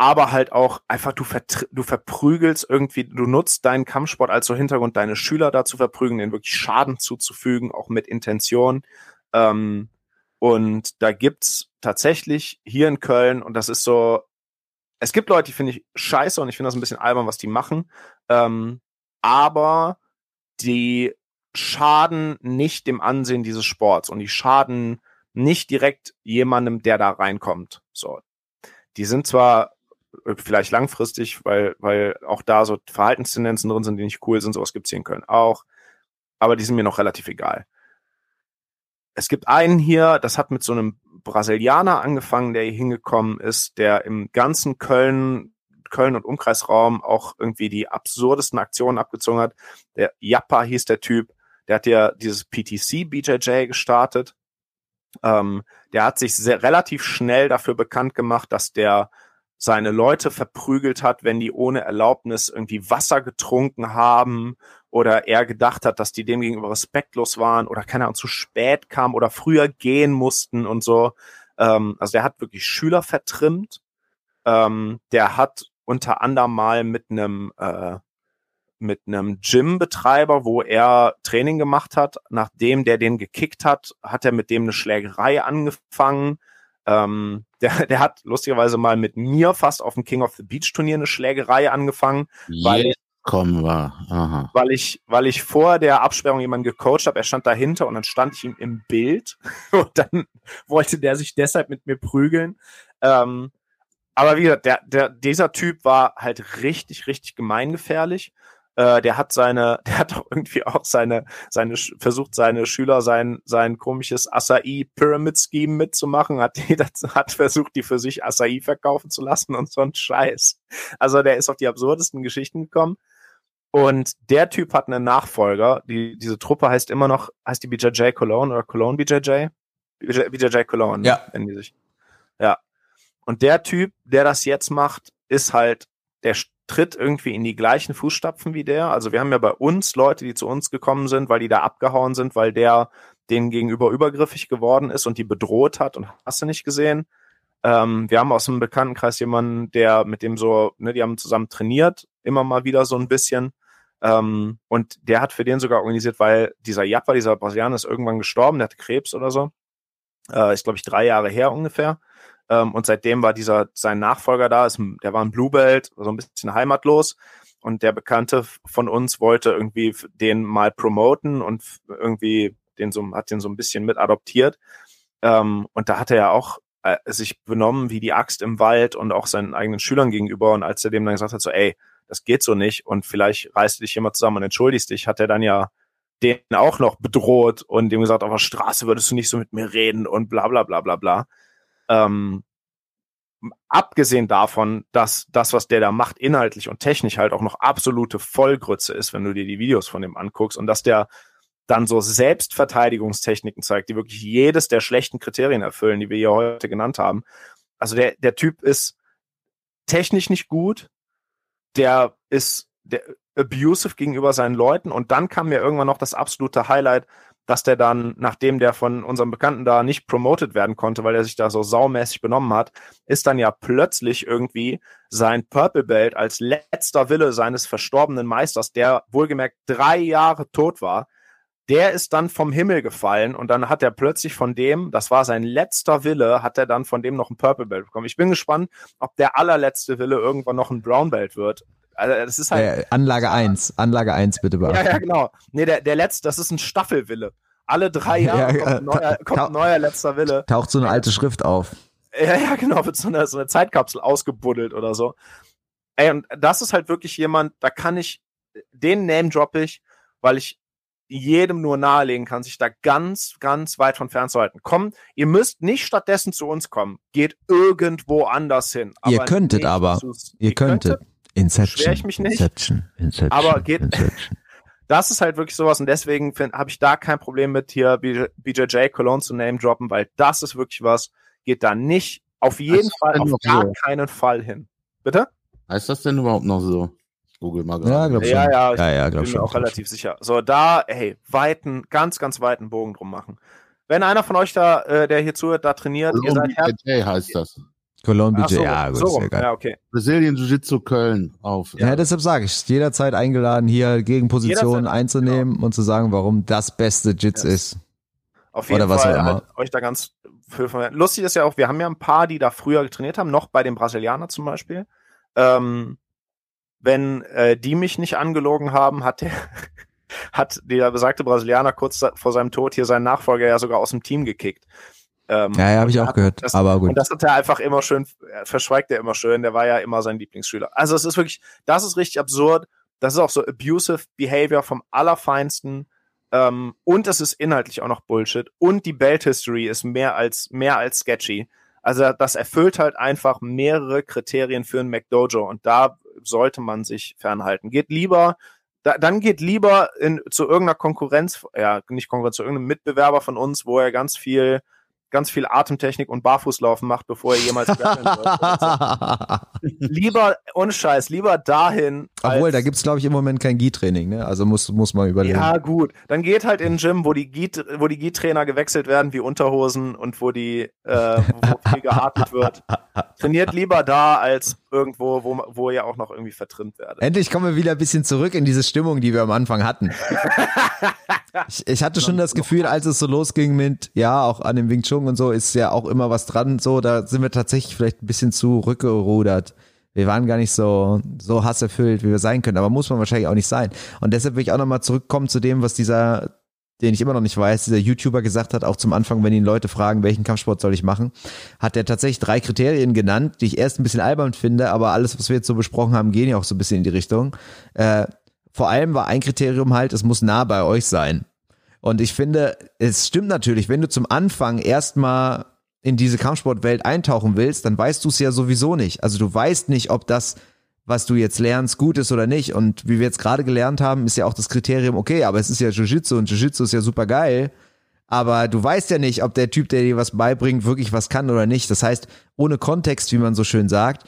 aber halt auch einfach, du, du verprügelst irgendwie, du nutzt deinen Kampfsport als so Hintergrund, deine Schüler dazu verprügeln, denen wirklich Schaden zuzufügen, auch mit Intention. Ähm, und da gibt's tatsächlich hier in Köln, und das ist so, es gibt Leute, die finde ich scheiße und ich finde das ein bisschen albern, was die machen. Ähm, aber die schaden nicht dem Ansehen dieses Sports und die schaden nicht direkt jemandem, der da reinkommt. So. Die sind zwar äh, vielleicht langfristig, weil, weil auch da so Verhaltenstendenzen drin sind, die nicht cool sind, sowas gibt's hier in Köln auch. Aber die sind mir noch relativ egal. Es gibt einen hier, das hat mit so einem Brasilianer angefangen, der hier hingekommen ist, der im ganzen Köln, Köln und Umkreisraum auch irgendwie die absurdesten Aktionen abgezogen hat. Der Jappa hieß der Typ, der hat ja dieses PTC BJJ gestartet. Ähm, der hat sich sehr, relativ schnell dafür bekannt gemacht, dass der seine Leute verprügelt hat, wenn die ohne Erlaubnis irgendwie Wasser getrunken haben oder er gedacht hat, dass die dem gegenüber respektlos waren oder keine Ahnung, zu spät kam oder früher gehen mussten und so. Ähm, also der hat wirklich Schüler vertrimmt. Ähm, der hat unter anderem mal mit einem äh, mit einem Gym-Betreiber, wo er Training gemacht hat. Nachdem der den gekickt hat, hat er mit dem eine Schlägerei angefangen. Ähm, der, der hat lustigerweise mal mit mir fast auf dem King of the Beach Turnier eine Schlägerei angefangen, weil ich kommen wir. Aha. Weil ich, weil ich vor der Absperrung jemanden gecoacht habe, er stand dahinter und dann stand ich ihm im Bild und dann wollte der sich deshalb mit mir prügeln. Ähm, aber wie gesagt, der, der, dieser Typ war halt richtig, richtig gemeingefährlich. Äh, der hat seine, der hat auch irgendwie auch seine, seine, versucht seine Schüler sein, sein komisches Acai Pyramid Scheme mitzumachen, hat die, hat versucht, die für sich Acai verkaufen zu lassen und so ein Scheiß. Also der ist auf die absurdesten Geschichten gekommen. Und der Typ hat einen Nachfolger. Die, diese Truppe heißt immer noch, heißt die BJJ Cologne oder Cologne BJJ? BJJ, BJJ Cologne, ja. nennen die sich. Ja. Und der Typ, der das jetzt macht, ist halt, der tritt irgendwie in die gleichen Fußstapfen wie der. Also wir haben ja bei uns Leute, die zu uns gekommen sind, weil die da abgehauen sind, weil der denen gegenüber übergriffig geworden ist und die bedroht hat und hast du nicht gesehen. Ähm, wir haben aus dem Bekanntenkreis jemanden, der mit dem so, ne, die haben zusammen trainiert, immer mal wieder so ein bisschen. Ähm, und der hat für den sogar organisiert, weil dieser Jappa, dieser Brasilianer, ist irgendwann gestorben, der hatte Krebs oder so. Äh, ist, glaube ich, drei Jahre her ungefähr. Ähm, und seitdem war dieser, sein Nachfolger da, ist, der war ein Bluebelt, so ein bisschen heimatlos. Und der Bekannte von uns wollte irgendwie den mal promoten und irgendwie den so, hat den so ein bisschen mit adoptiert. Ähm, und da hat er ja auch äh, sich benommen wie die Axt im Wald und auch seinen eigenen Schülern gegenüber. Und als er dem dann gesagt hat, so, ey, das geht so nicht und vielleicht reißt du dich immer zusammen und entschuldigst dich, hat er dann ja den auch noch bedroht und dem gesagt, auf der Straße würdest du nicht so mit mir reden und bla bla bla bla bla. Ähm, abgesehen davon, dass das, was der da macht, inhaltlich und technisch halt auch noch absolute Vollgrütze ist, wenn du dir die Videos von dem anguckst und dass der dann so Selbstverteidigungstechniken zeigt, die wirklich jedes der schlechten Kriterien erfüllen, die wir hier heute genannt haben. Also der, der Typ ist technisch nicht gut, der ist der abusive gegenüber seinen Leuten und dann kam mir irgendwann noch das absolute Highlight, dass der dann, nachdem der von unserem Bekannten da nicht promoted werden konnte, weil er sich da so saumäßig benommen hat, ist dann ja plötzlich irgendwie sein Purple Belt als letzter Wille seines verstorbenen Meisters, der wohlgemerkt drei Jahre tot war, der ist dann vom Himmel gefallen und dann hat er plötzlich von dem, das war sein letzter Wille, hat er dann von dem noch ein Purple Belt bekommen. Ich bin gespannt, ob der allerletzte Wille irgendwann noch ein Brown Belt wird. Also das ist halt. Anlage 1, Anlage 1 bitte beachten. Ja, ja, genau. Nee, der, der letzte, das ist ein Staffelwille. Alle drei Jahre ja, kommt, ein neuer, kommt ein neuer letzter Wille. Taucht so eine alte Schrift auf. Ja, ja, genau, wird so eine, so eine Zeitkapsel ausgebuddelt oder so. Ey, und das ist halt wirklich jemand, da kann ich, den Name droppe ich, weil ich jedem nur nahelegen kann, sich da ganz, ganz weit von fernzuhalten. Kommt, ihr müsst nicht stattdessen zu uns kommen. Geht irgendwo anders hin. ihr könntet aber. Ihr, ihr könntet. könntet. Inception. ich mich nicht. Inception. Inception. Aber geht. Inception. Das ist halt wirklich sowas und deswegen habe ich da kein Problem mit hier BJJ Cologne zu name droppen, weil das ist wirklich was, geht da nicht auf jeden Fall, auf gar so? keinen Fall hin. Bitte? Heißt das denn überhaupt noch so? Google mal gerade. Ja, glaub schon. ja, ja, ich ja, ja, glaub bin schon, mir auch relativ schon. sicher. So, da, hey, weiten, ganz, ganz weiten Bogen drum machen. Wenn einer von euch da, äh, der hier zuhört, da trainiert, Cologne ihr seid BJJ heißt das. Cologne BJ, so, ja, gut, so ist ja geil. ja, okay. Brazilian Jiu-Jitsu Köln auf. Ja, deshalb sage ich, jederzeit eingeladen, hier Gegenpositionen Jederzeit, einzunehmen und zu sagen, warum das beste Jits Yes. ist. Auf jeden Oder was Fall auch immer. halt euch da ganz. Lustig ist ja auch, wir haben ja ein paar, die da früher trainiert haben, noch bei den Brasilianern zum Beispiel. Ähm, wenn äh, die mich nicht angelogen haben, hat der hat der besagte Brasilianer kurz vor seinem Tod hier seinen Nachfolger ja sogar aus dem Team gekickt. Ähm, Ja, ja, habe ich auch gehört. das- aber gut. Und das hat er einfach immer schön, verschweigt er immer schön. Der war ja immer sein Lieblingsschüler. Also es ist wirklich, das ist richtig absurd. Das ist auch so abusive Behavior vom Allerfeinsten. Ähm, und es ist inhaltlich auch noch Bullshit. Und die Belt History ist mehr als, mehr als sketchy. Also das erfüllt halt einfach mehrere Kriterien für ein McDojo. Und da sollte man sich fernhalten. Geht lieber, da, dann geht lieber in, zu irgendeiner Konkurrenz, ja, nicht Konkurrenz, zu irgendeinem Mitbewerber von uns, wo er ganz viel ganz viel Atemtechnik und Barfußlaufen macht, bevor er jemals wird. lieber, ohne Scheiß, lieber dahin. Obwohl, da gibt's glaube ich, im Moment kein Gi-Training, ne? Also muss, muss man überlegen. Ja, gut. Dann geht halt in ein Gym, wo die Gi- wo die Gi-Trainer gewechselt werden wie Unterhosen und wo die, äh, wo viel geatmet wird. Trainiert lieber da als irgendwo, wo, wo ihr auch noch irgendwie vertrimmt werdet. Endlich kommen wir wieder ein bisschen zurück in diese Stimmung, die wir am Anfang hatten. Ich, ich hatte schon das Gefühl, als es so losging mit, ja, auch an dem Wing Chun und so, ist ja auch immer was dran. So, da sind wir tatsächlich vielleicht ein bisschen zurückgerudert. Wir waren gar nicht so, so hasserfüllt, wie wir sein können. Aber muss man wahrscheinlich auch nicht sein. Und deshalb will ich auch nochmal zurückkommen zu dem, was dieser, den ich immer noch nicht weiß, dieser YouTuber gesagt hat, auch zum Anfang, wenn ihn Leute fragen, welchen Kampfsport soll ich machen, hat er tatsächlich drei Kriterien genannt, die ich erst ein bisschen albern finde, aber alles, was wir jetzt so besprochen haben, gehen ja auch so ein bisschen in die Richtung. Äh, vor allem war ein Kriterium halt, es muss nah bei euch sein. Und ich finde, es stimmt natürlich, wenn du zum Anfang erstmal in diese Kampfsportwelt eintauchen willst, dann weißt du es ja sowieso nicht. Also du weißt nicht, ob das, was du jetzt lernst, gut ist oder nicht. Und wie wir jetzt gerade gelernt haben, ist ja auch das Kriterium, okay, aber es ist ja Jiu-Jitsu und Jiu-Jitsu ist ja super geil. Aber du weißt ja nicht, ob der Typ, der dir was beibringt, wirklich was kann oder nicht. Das heißt, ohne Kontext, wie man so schön sagt,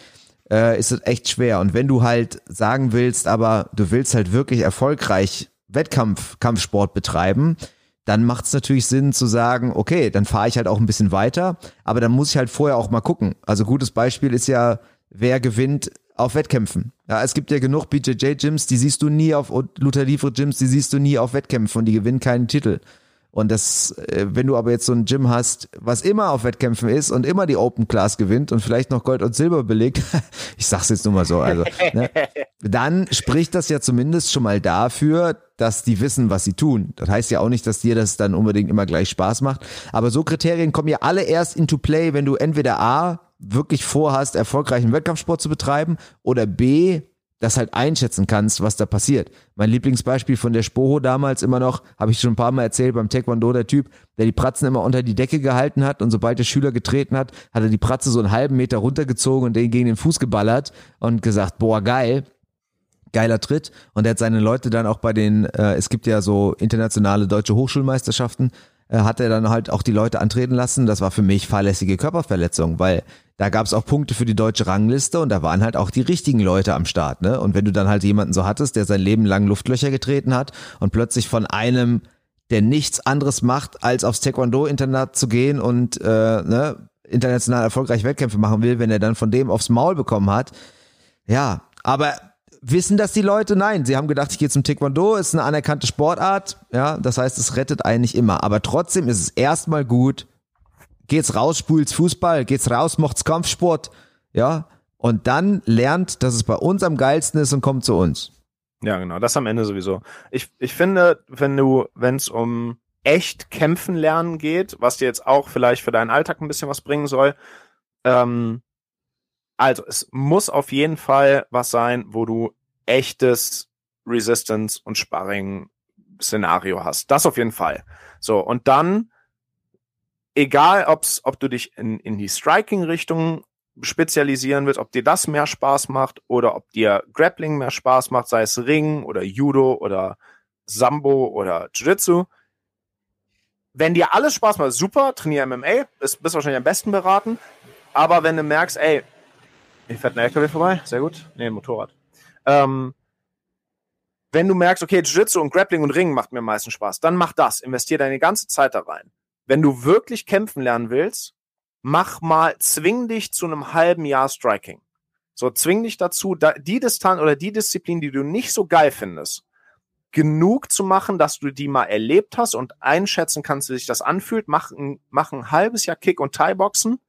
äh, ist es echt schwer. Und wenn du halt sagen willst, aber du willst halt wirklich erfolgreich Wettkampf, Kampfsport betreiben, dann macht es natürlich Sinn zu sagen, okay, dann fahre ich halt auch ein bisschen weiter, aber dann muss ich halt vorher auch mal gucken. Also gutes Beispiel ist ja, wer gewinnt auf Wettkämpfen. Ja, es gibt ja genug BJJ-Gyms, die siehst du nie auf, Luther Livre-Gyms, die siehst du nie auf Wettkämpfen und die gewinnen keinen Titel. Und das, äh, wenn du aber jetzt so ein Gym hast, was immer auf Wettkämpfen ist und immer die Open Class gewinnt und vielleicht noch Gold und Silber belegt, ich sag's jetzt nur mal so, also, ne, dann spricht das ja zumindest schon mal dafür, dass die wissen, was sie tun. Das heißt ja auch nicht, dass dir das dann unbedingt immer gleich Spaß macht. Aber so Kriterien kommen ja alle erst into play, wenn du entweder A, wirklich vorhast, erfolgreichen Wettkampfsport zu betreiben oder B, das halt einschätzen kannst, was da passiert. Mein Lieblingsbeispiel von der Spoho damals immer noch, habe ich schon ein paar Mal erzählt, beim Taekwondo der Typ, der die Pratzen immer unter die Decke gehalten hat und sobald der Schüler getreten hat, hat er die Pratze so einen halben Meter runtergezogen und den gegen den Fuß geballert und gesagt, boah, geil geiler Tritt und er hat seine Leute dann auch bei den, äh, es gibt ja so internationale deutsche Hochschulmeisterschaften, hat er dann halt auch die Leute antreten lassen. Das war für mich fahrlässige Körperverletzung, weil da gab es auch Punkte für die deutsche Rangliste und da waren halt auch die richtigen Leute am Start. Ne? Und wenn du dann halt jemanden so hattest, der sein Leben lang Luftlöcher getreten hat und plötzlich von einem, der nichts anderes macht, als aufs Taekwondo-Internat zu gehen und äh, ne, international erfolgreich Wettkämpfe machen will, wenn er dann von dem aufs Maul bekommen hat, ja, aber wissen das die Leute? Nein, sie haben gedacht, ich gehe zum Taekwondo, ist eine anerkannte Sportart, ja, das heißt, es rettet einen nicht immer, aber trotzdem ist es erstmal gut, geht's raus, spult's Fußball, geht's raus, macht's Kampfsport, ja, und dann lernt, dass es bei uns am geilsten ist und kommt zu uns. Ja, genau, das am Ende sowieso. Ich, ich finde, wenn du, wenn es um echt kämpfen lernen geht, was dir jetzt auch vielleicht für deinen Alltag ein bisschen was bringen soll, ähm, also es muss auf jeden Fall was sein, wo du echtes Resistance und Sparring Szenario hast. Das auf jeden Fall. So, und dann, egal ob's, ob du dich in, in die Striking-Richtung spezialisieren willst, ob dir das mehr Spaß macht oder ob dir Grappling mehr Spaß macht, sei es Ring oder Judo oder Sambo oder Jiu-Jitsu. Wenn dir alles Spaß macht, super, trainier MMA, ist, bist wahrscheinlich am besten beraten. Aber wenn du merkst, ey, hier fährt ein LKW vorbei, sehr gut, nee, ein Motorrad. Ähm, wenn du merkst, okay, Jiu-Jitsu und Grappling und Ringen macht mir am meisten Spaß, dann mach das, investier deine ganze Zeit da rein. Wenn du wirklich kämpfen lernen willst, mach mal, zwing dich zu einem halben Jahr Striking. So, zwing dich dazu, da, die Distanz oder die Disziplin, die du nicht so geil findest, genug zu machen, dass du die mal erlebt hast und einschätzen kannst, wie sich das anfühlt. Mach ein, mach ein halbes Jahr Kick- und Thai-Boxen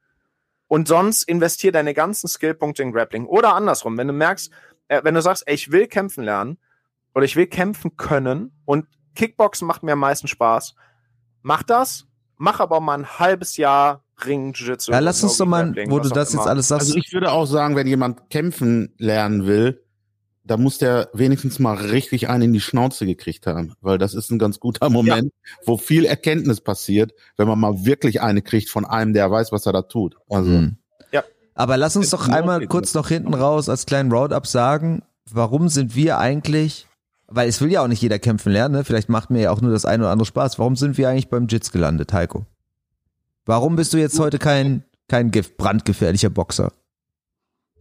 und sonst investier deine ganzen Skillpunkte in Grappling. Oder andersrum, wenn du merkst, äh, wenn du sagst, ey, ich will kämpfen lernen oder ich will kämpfen können und Kickboxen macht mir am meisten Spaß, mach das, mach aber mal ein halbes Jahr Ring, Jiu-Jitsu. Ja, lass uns doch mal, wo du das jetzt alles sagst. Also ich würde auch sagen, wenn jemand kämpfen lernen will, da muss der wenigstens mal richtig einen in die Schnauze gekriegt haben, weil das ist ein ganz guter Moment, ja. wo viel Erkenntnis passiert, wenn man mal wirklich eine kriegt von einem, der weiß, was er da tut. Also. Mhm. Ja. Aber lass uns doch einmal kurz noch hinten raus als kleinen Roundup sagen, warum sind wir eigentlich, weil es will ja auch nicht jeder kämpfen lernen, ne? vielleicht macht mir ja auch nur das eine oder andere Spaß, warum sind wir eigentlich beim Jits gelandet, Heiko? Warum bist du jetzt heute kein, kein brandgefährlicher Boxer?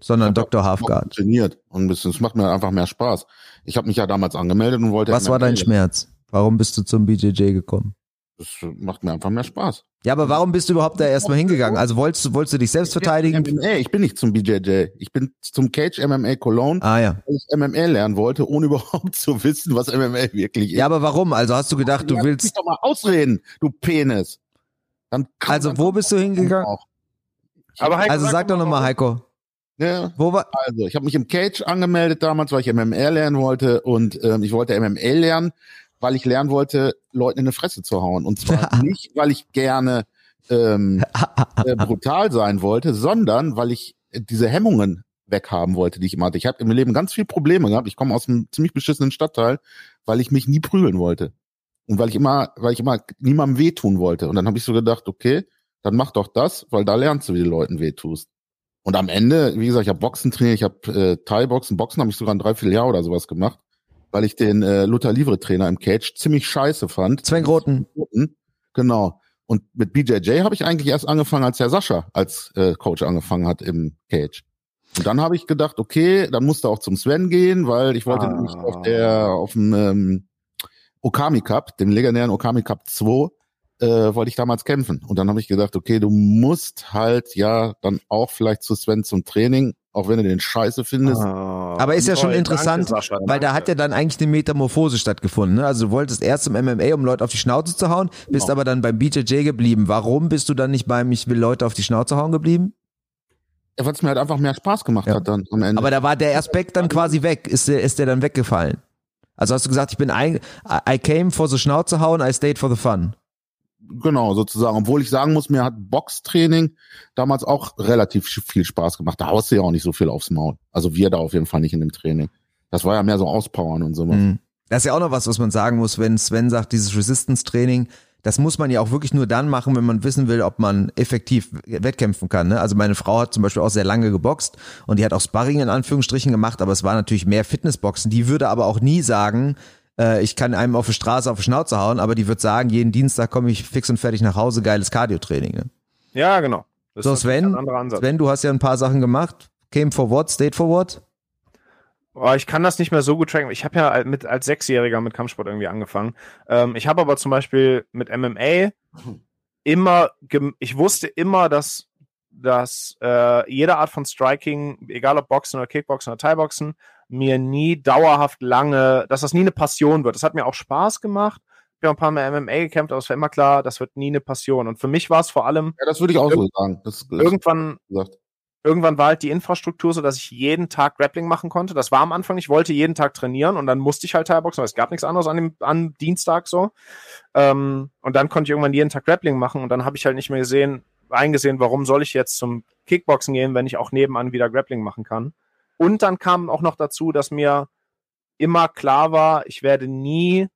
Sondern Dr. Halfguard. Trainiert und es macht mir einfach mehr Spaß. Ich habe mich ja damals angemeldet und wollte. Was war dein Schmerz? Warum bist du zum BJJ gekommen? Das macht mir einfach mehr Spaß. Ja, aber warum bist du überhaupt da erstmal hingegangen? Also wolltest du, wolltest du dich selbst verteidigen? MMA. Ich bin nicht zum BJJ. Ich bin zum Cage MMA Cologne, ah, ja. weil ich MMA lernen wollte, ohne überhaupt zu wissen, was MMA wirklich ist. Ja, aber warum? Also hast du gedacht, du willst. Mich doch mal ausreden, du Penis. Dann also wo bist du hingegangen? Aber Heiko, also sag doch nochmal, Heiko. Ja, wo war? Also ich habe mich im Cage angemeldet damals, weil ich MMA lernen wollte und ähm, ich wollte MMA lernen, weil ich lernen wollte, Leuten in die Fresse zu hauen. Und zwar nicht, weil ich gerne ähm, äh, brutal sein wollte, sondern weil ich diese Hemmungen weghaben wollte, die ich immer hatte. Ich habe im Leben ganz viele Probleme gehabt. Ich komme aus einem ziemlich beschissenen Stadtteil, weil ich mich nie prügeln wollte. Und weil ich immer, weil ich immer niemandem wehtun wollte. Und dann habe ich so gedacht, okay, dann mach doch das, weil da lernst du, wie du Leuten wehtust. Und am Ende, wie gesagt, ich habe Boxen trainiert, ich habe äh, Thai-Boxen, Boxen habe ich sogar ein Dreivierteljahr oder sowas gemacht, weil ich den äh, Luther Livre-Trainer im Cage ziemlich scheiße fand. Sven Groten. Genau. Und mit BJJ habe ich eigentlich erst angefangen, als der Sascha als äh, Coach angefangen hat im Cage. Und dann habe ich gedacht, okay, dann musste auch zum Sven gehen, weil ich wollte ah. nämlich auf der auf dem ähm, Okami Cup, dem legendären Okami Cup 2, äh, wollte ich damals kämpfen. Und dann habe ich gedacht, okay, du musst halt ja dann auch vielleicht zu Sven zum Training, auch wenn du den scheiße findest. Ah, Aber ist ja schon interessant, danke, Sascha, weil da hat ja dann eigentlich eine Metamorphose stattgefunden. Ne? Also du wolltest erst im MMA, um Leute auf die Schnauze zu hauen, bist genau. aber dann beim BJJ geblieben. Warum bist du dann nicht beim Ich will Leute auf die Schnauze hauen geblieben? Ja, weil es mir halt einfach mehr Spaß gemacht ja. hat dann am Ende. Aber da war der Aspekt dann quasi weg. Ist der, ist der dann weggefallen? Also hast du gesagt, ich bin ein, I came for the Schnauze hauen, I stayed for the fun. Genau, sozusagen. Obwohl ich sagen muss, mir hat Boxtraining damals auch relativ viel Spaß gemacht. Da haust du ja auch nicht so viel aufs Maul. Also wir da auf jeden Fall nicht in dem Training. Das war ja mehr so Auspowern und sowas. Mhm. Das ist ja auch noch was, was man sagen muss, wenn Sven sagt, dieses Resistance-Training, das muss man ja auch wirklich nur dann machen, wenn man wissen will, ob man effektiv wettkämpfen kann. Ne? Also meine Frau hat zum Beispiel auch sehr lange geboxt und die hat auch Sparring in Anführungsstrichen gemacht, aber es war natürlich mehr Fitnessboxen. Die würde aber auch nie sagen, äh, ich kann einem auf die Straße auf die Schnauze hauen, aber die wird sagen, jeden Dienstag komme ich fix und fertig nach Hause, geiles Cardio-Training. Ne? Ja, genau. Das so Sven, Sven, du hast ja ein paar Sachen gemacht. Came for what, stayed for what? Oh, ich kann das nicht mehr so gut tracken. Ich habe ja mit als Sechsjähriger mit Kampfsport irgendwie angefangen. Ähm, ich habe aber zum Beispiel mit MMA immer, ich wusste immer, dass, dass äh, jede Art von Striking, egal ob Boxen oder Kickboxen oder Thai-Boxen, mir nie dauerhaft lange, dass das nie eine Passion wird. Das hat mir auch Spaß gemacht. Ich habe ein paar Mal MMA gekämpft, aber es war immer klar, das wird nie eine Passion. Und für mich war es vor allem. Ja, das würde ich auch so sagen. Das, das irgendwann, gesagt irgendwann war halt die Infrastruktur so, dass ich jeden Tag Grappling machen konnte. Das war am Anfang, ich wollte jeden Tag trainieren und dann musste ich halt Thai-Boxen, weil es gab nichts anderes an dem an Dienstag so. Ähm, und dann konnte ich irgendwann jeden Tag Grappling machen und dann habe ich halt nicht mehr gesehen, eingesehen, warum soll ich jetzt zum Kickboxen gehen, wenn ich auch nebenan wieder Grappling machen kann. Und dann kam auch noch dazu, dass mir immer klar war, ich werde nie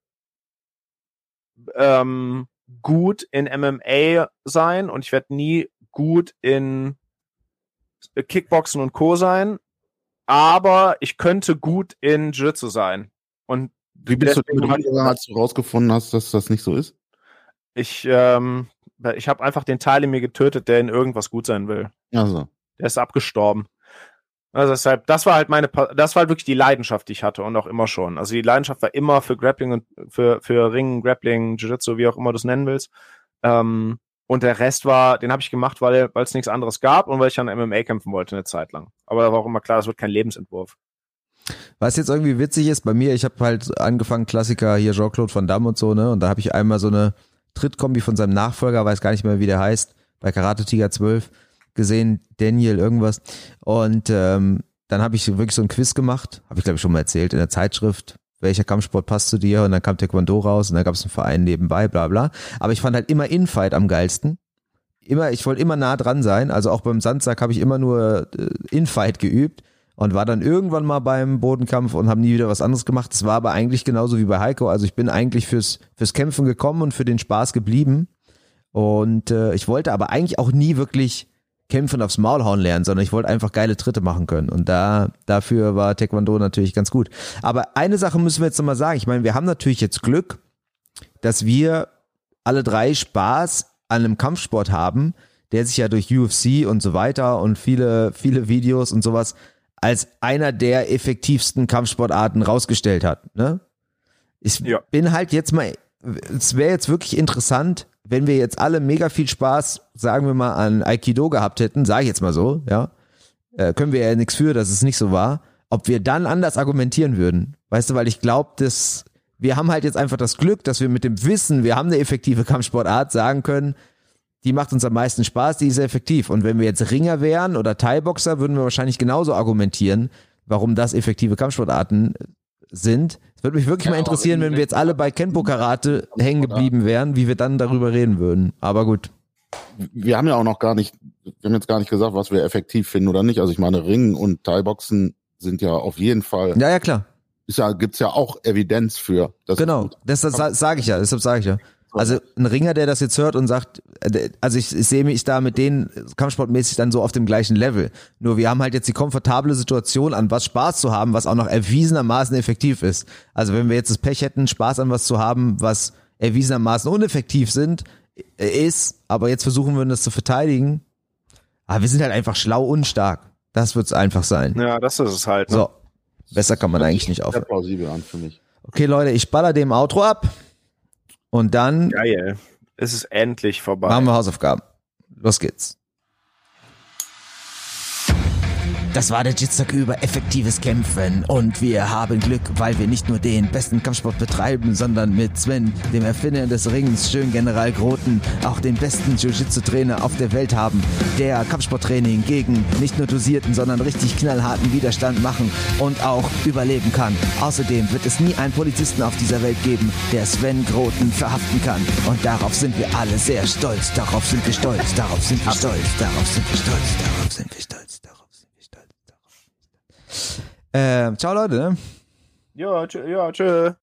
ähm, gut in MMA sein und ich werde nie gut in Kickboxen und Co. sein, aber ich könnte gut in Jiu-Jitsu sein. Und wie bist du denn als du rausgefunden hast, dass das nicht so ist? Ich, ähm, ich habe einfach den Teil in mir getötet, der in irgendwas gut sein will. Also. Der ist abgestorben. Also deshalb, das war halt meine, das war halt wirklich die Leidenschaft, die ich hatte und auch immer schon. Also die Leidenschaft war immer für Grappling und für, für Ringen, Grappling, Jiu-Jitsu, wie auch immer du es nennen willst. Ähm, Und der Rest war, den habe ich gemacht, weil es nichts anderes gab und weil ich an MMA kämpfen wollte eine Zeit lang. Aber da war auch immer klar, das wird kein Lebensentwurf. Was jetzt irgendwie witzig ist bei mir, ich habe halt angefangen, Klassiker hier Jean-Claude Van Damme und so, ne? Und da habe ich einmal so eine Trittkombi von seinem Nachfolger, weiß gar nicht mehr, wie der heißt, bei Karate Tiger 12 gesehen, Daniel irgendwas. Und ähm, dann habe ich wirklich so ein Quiz gemacht, habe ich glaube ich schon mal erzählt, in der Zeitschrift, welcher Kampfsport passt zu dir? Und dann kam Taekwondo raus und dann gab es einen Verein nebenbei, bla bla. Aber ich fand halt immer Infight am geilsten. Immer, ich wollte immer nah dran sein. Also auch beim Sandsack habe ich immer nur äh, Infight geübt und war dann irgendwann mal beim Bodenkampf und habe nie wieder was anderes gemacht. Es war aber eigentlich genauso wie bei Heiko. Also ich bin eigentlich fürs, fürs Kämpfen gekommen und für den Spaß geblieben. Und äh, ich wollte aber eigentlich auch nie wirklich kämpfen aufs Maul hauen lernen, sondern ich wollte einfach geile Tritte machen können. Und da, dafür war Taekwondo natürlich ganz gut. Aber eine Sache müssen wir jetzt nochmal sagen. Ich meine, wir haben natürlich jetzt Glück, dass wir alle drei Spaß an einem Kampfsport haben, der sich ja durch UFC und so weiter und viele, viele Videos und sowas als einer der effektivsten Kampfsportarten rausgestellt hat. Ne? Ich ja. bin halt jetzt mal, es wäre jetzt wirklich interessant, wenn wir jetzt alle mega viel Spaß, sagen wir mal, an Aikido gehabt hätten, sage ich jetzt mal so, ja, äh, können wir ja nichts für, dass es nicht so war, ob wir dann anders argumentieren würden. Weißt du, weil ich glaube, dass wir haben halt jetzt einfach das Glück, dass wir mit dem Wissen, wir haben eine effektive Kampfsportart, sagen können, die macht uns am meisten Spaß, die ist effektiv. Und wenn wir jetzt Ringer wären oder Thai-Boxer, würden wir wahrscheinlich genauso argumentieren, warum das effektive Kampfsportarten sind. Würde mich wirklich ja, mal interessieren, wenn wir jetzt alle bei Kenpo Karate hängen geblieben wären, wie wir dann darüber reden würden. Aber gut. Wir haben ja auch noch gar nicht, wir haben jetzt gar nicht gesagt, was wir effektiv finden oder nicht. Also ich meine, Ringen und Thai-Boxen sind ja auf jeden Fall. Ja, ja, klar. Ist ja, gibt's ja auch Evidenz für. genau, das, das sage ich ja, deshalb sage ich ja. Also ein Ringer, der das jetzt hört und sagt, äh, also ich, ich sehe mich da mit denen kampfsportmäßig dann so auf dem gleichen Level. Nur wir haben halt jetzt die komfortable Situation, an was Spaß zu haben, was auch noch erwiesenermaßen effektiv ist. Also wenn wir jetzt das Pech hätten, Spaß an was zu haben, was erwiesenermaßen uneffektiv sind, äh, ist, aber jetzt versuchen wir das zu verteidigen. Aber wir sind halt einfach schlau und stark. Das wird's einfach sein. Ja, das ist es halt. Ne? So. Besser kann man eigentlich nicht aufhören. plausibel an für mich. Okay, Leute, ich baller dem Outro ab. Und dann. Geil. Es ist endlich vorbei. Machen wir Hausaufgaben. Los geht's. Das war der Jitsack über effektives Kämpfen und wir haben Glück, weil wir nicht nur den besten Kampfsport betreiben, sondern mit Sven, dem Erfinder des Rings, schön General Groten, auch den besten Jiu-Jitsu-Trainer auf der Welt haben, der Kampfsporttraining gegen nicht nur dosierten, sondern richtig knallharten Widerstand machen und auch überleben kann. Außerdem wird es nie einen Polizisten auf dieser Welt geben, der Sven Groten verhaften kann. Und darauf sind wir alle sehr stolz. Darauf sind wir stolz. Darauf sind wir stolz. Darauf sind wir stolz. Darauf sind wir stolz. Darauf äh, ciao Leute. Ja, tschö, ja, tschö.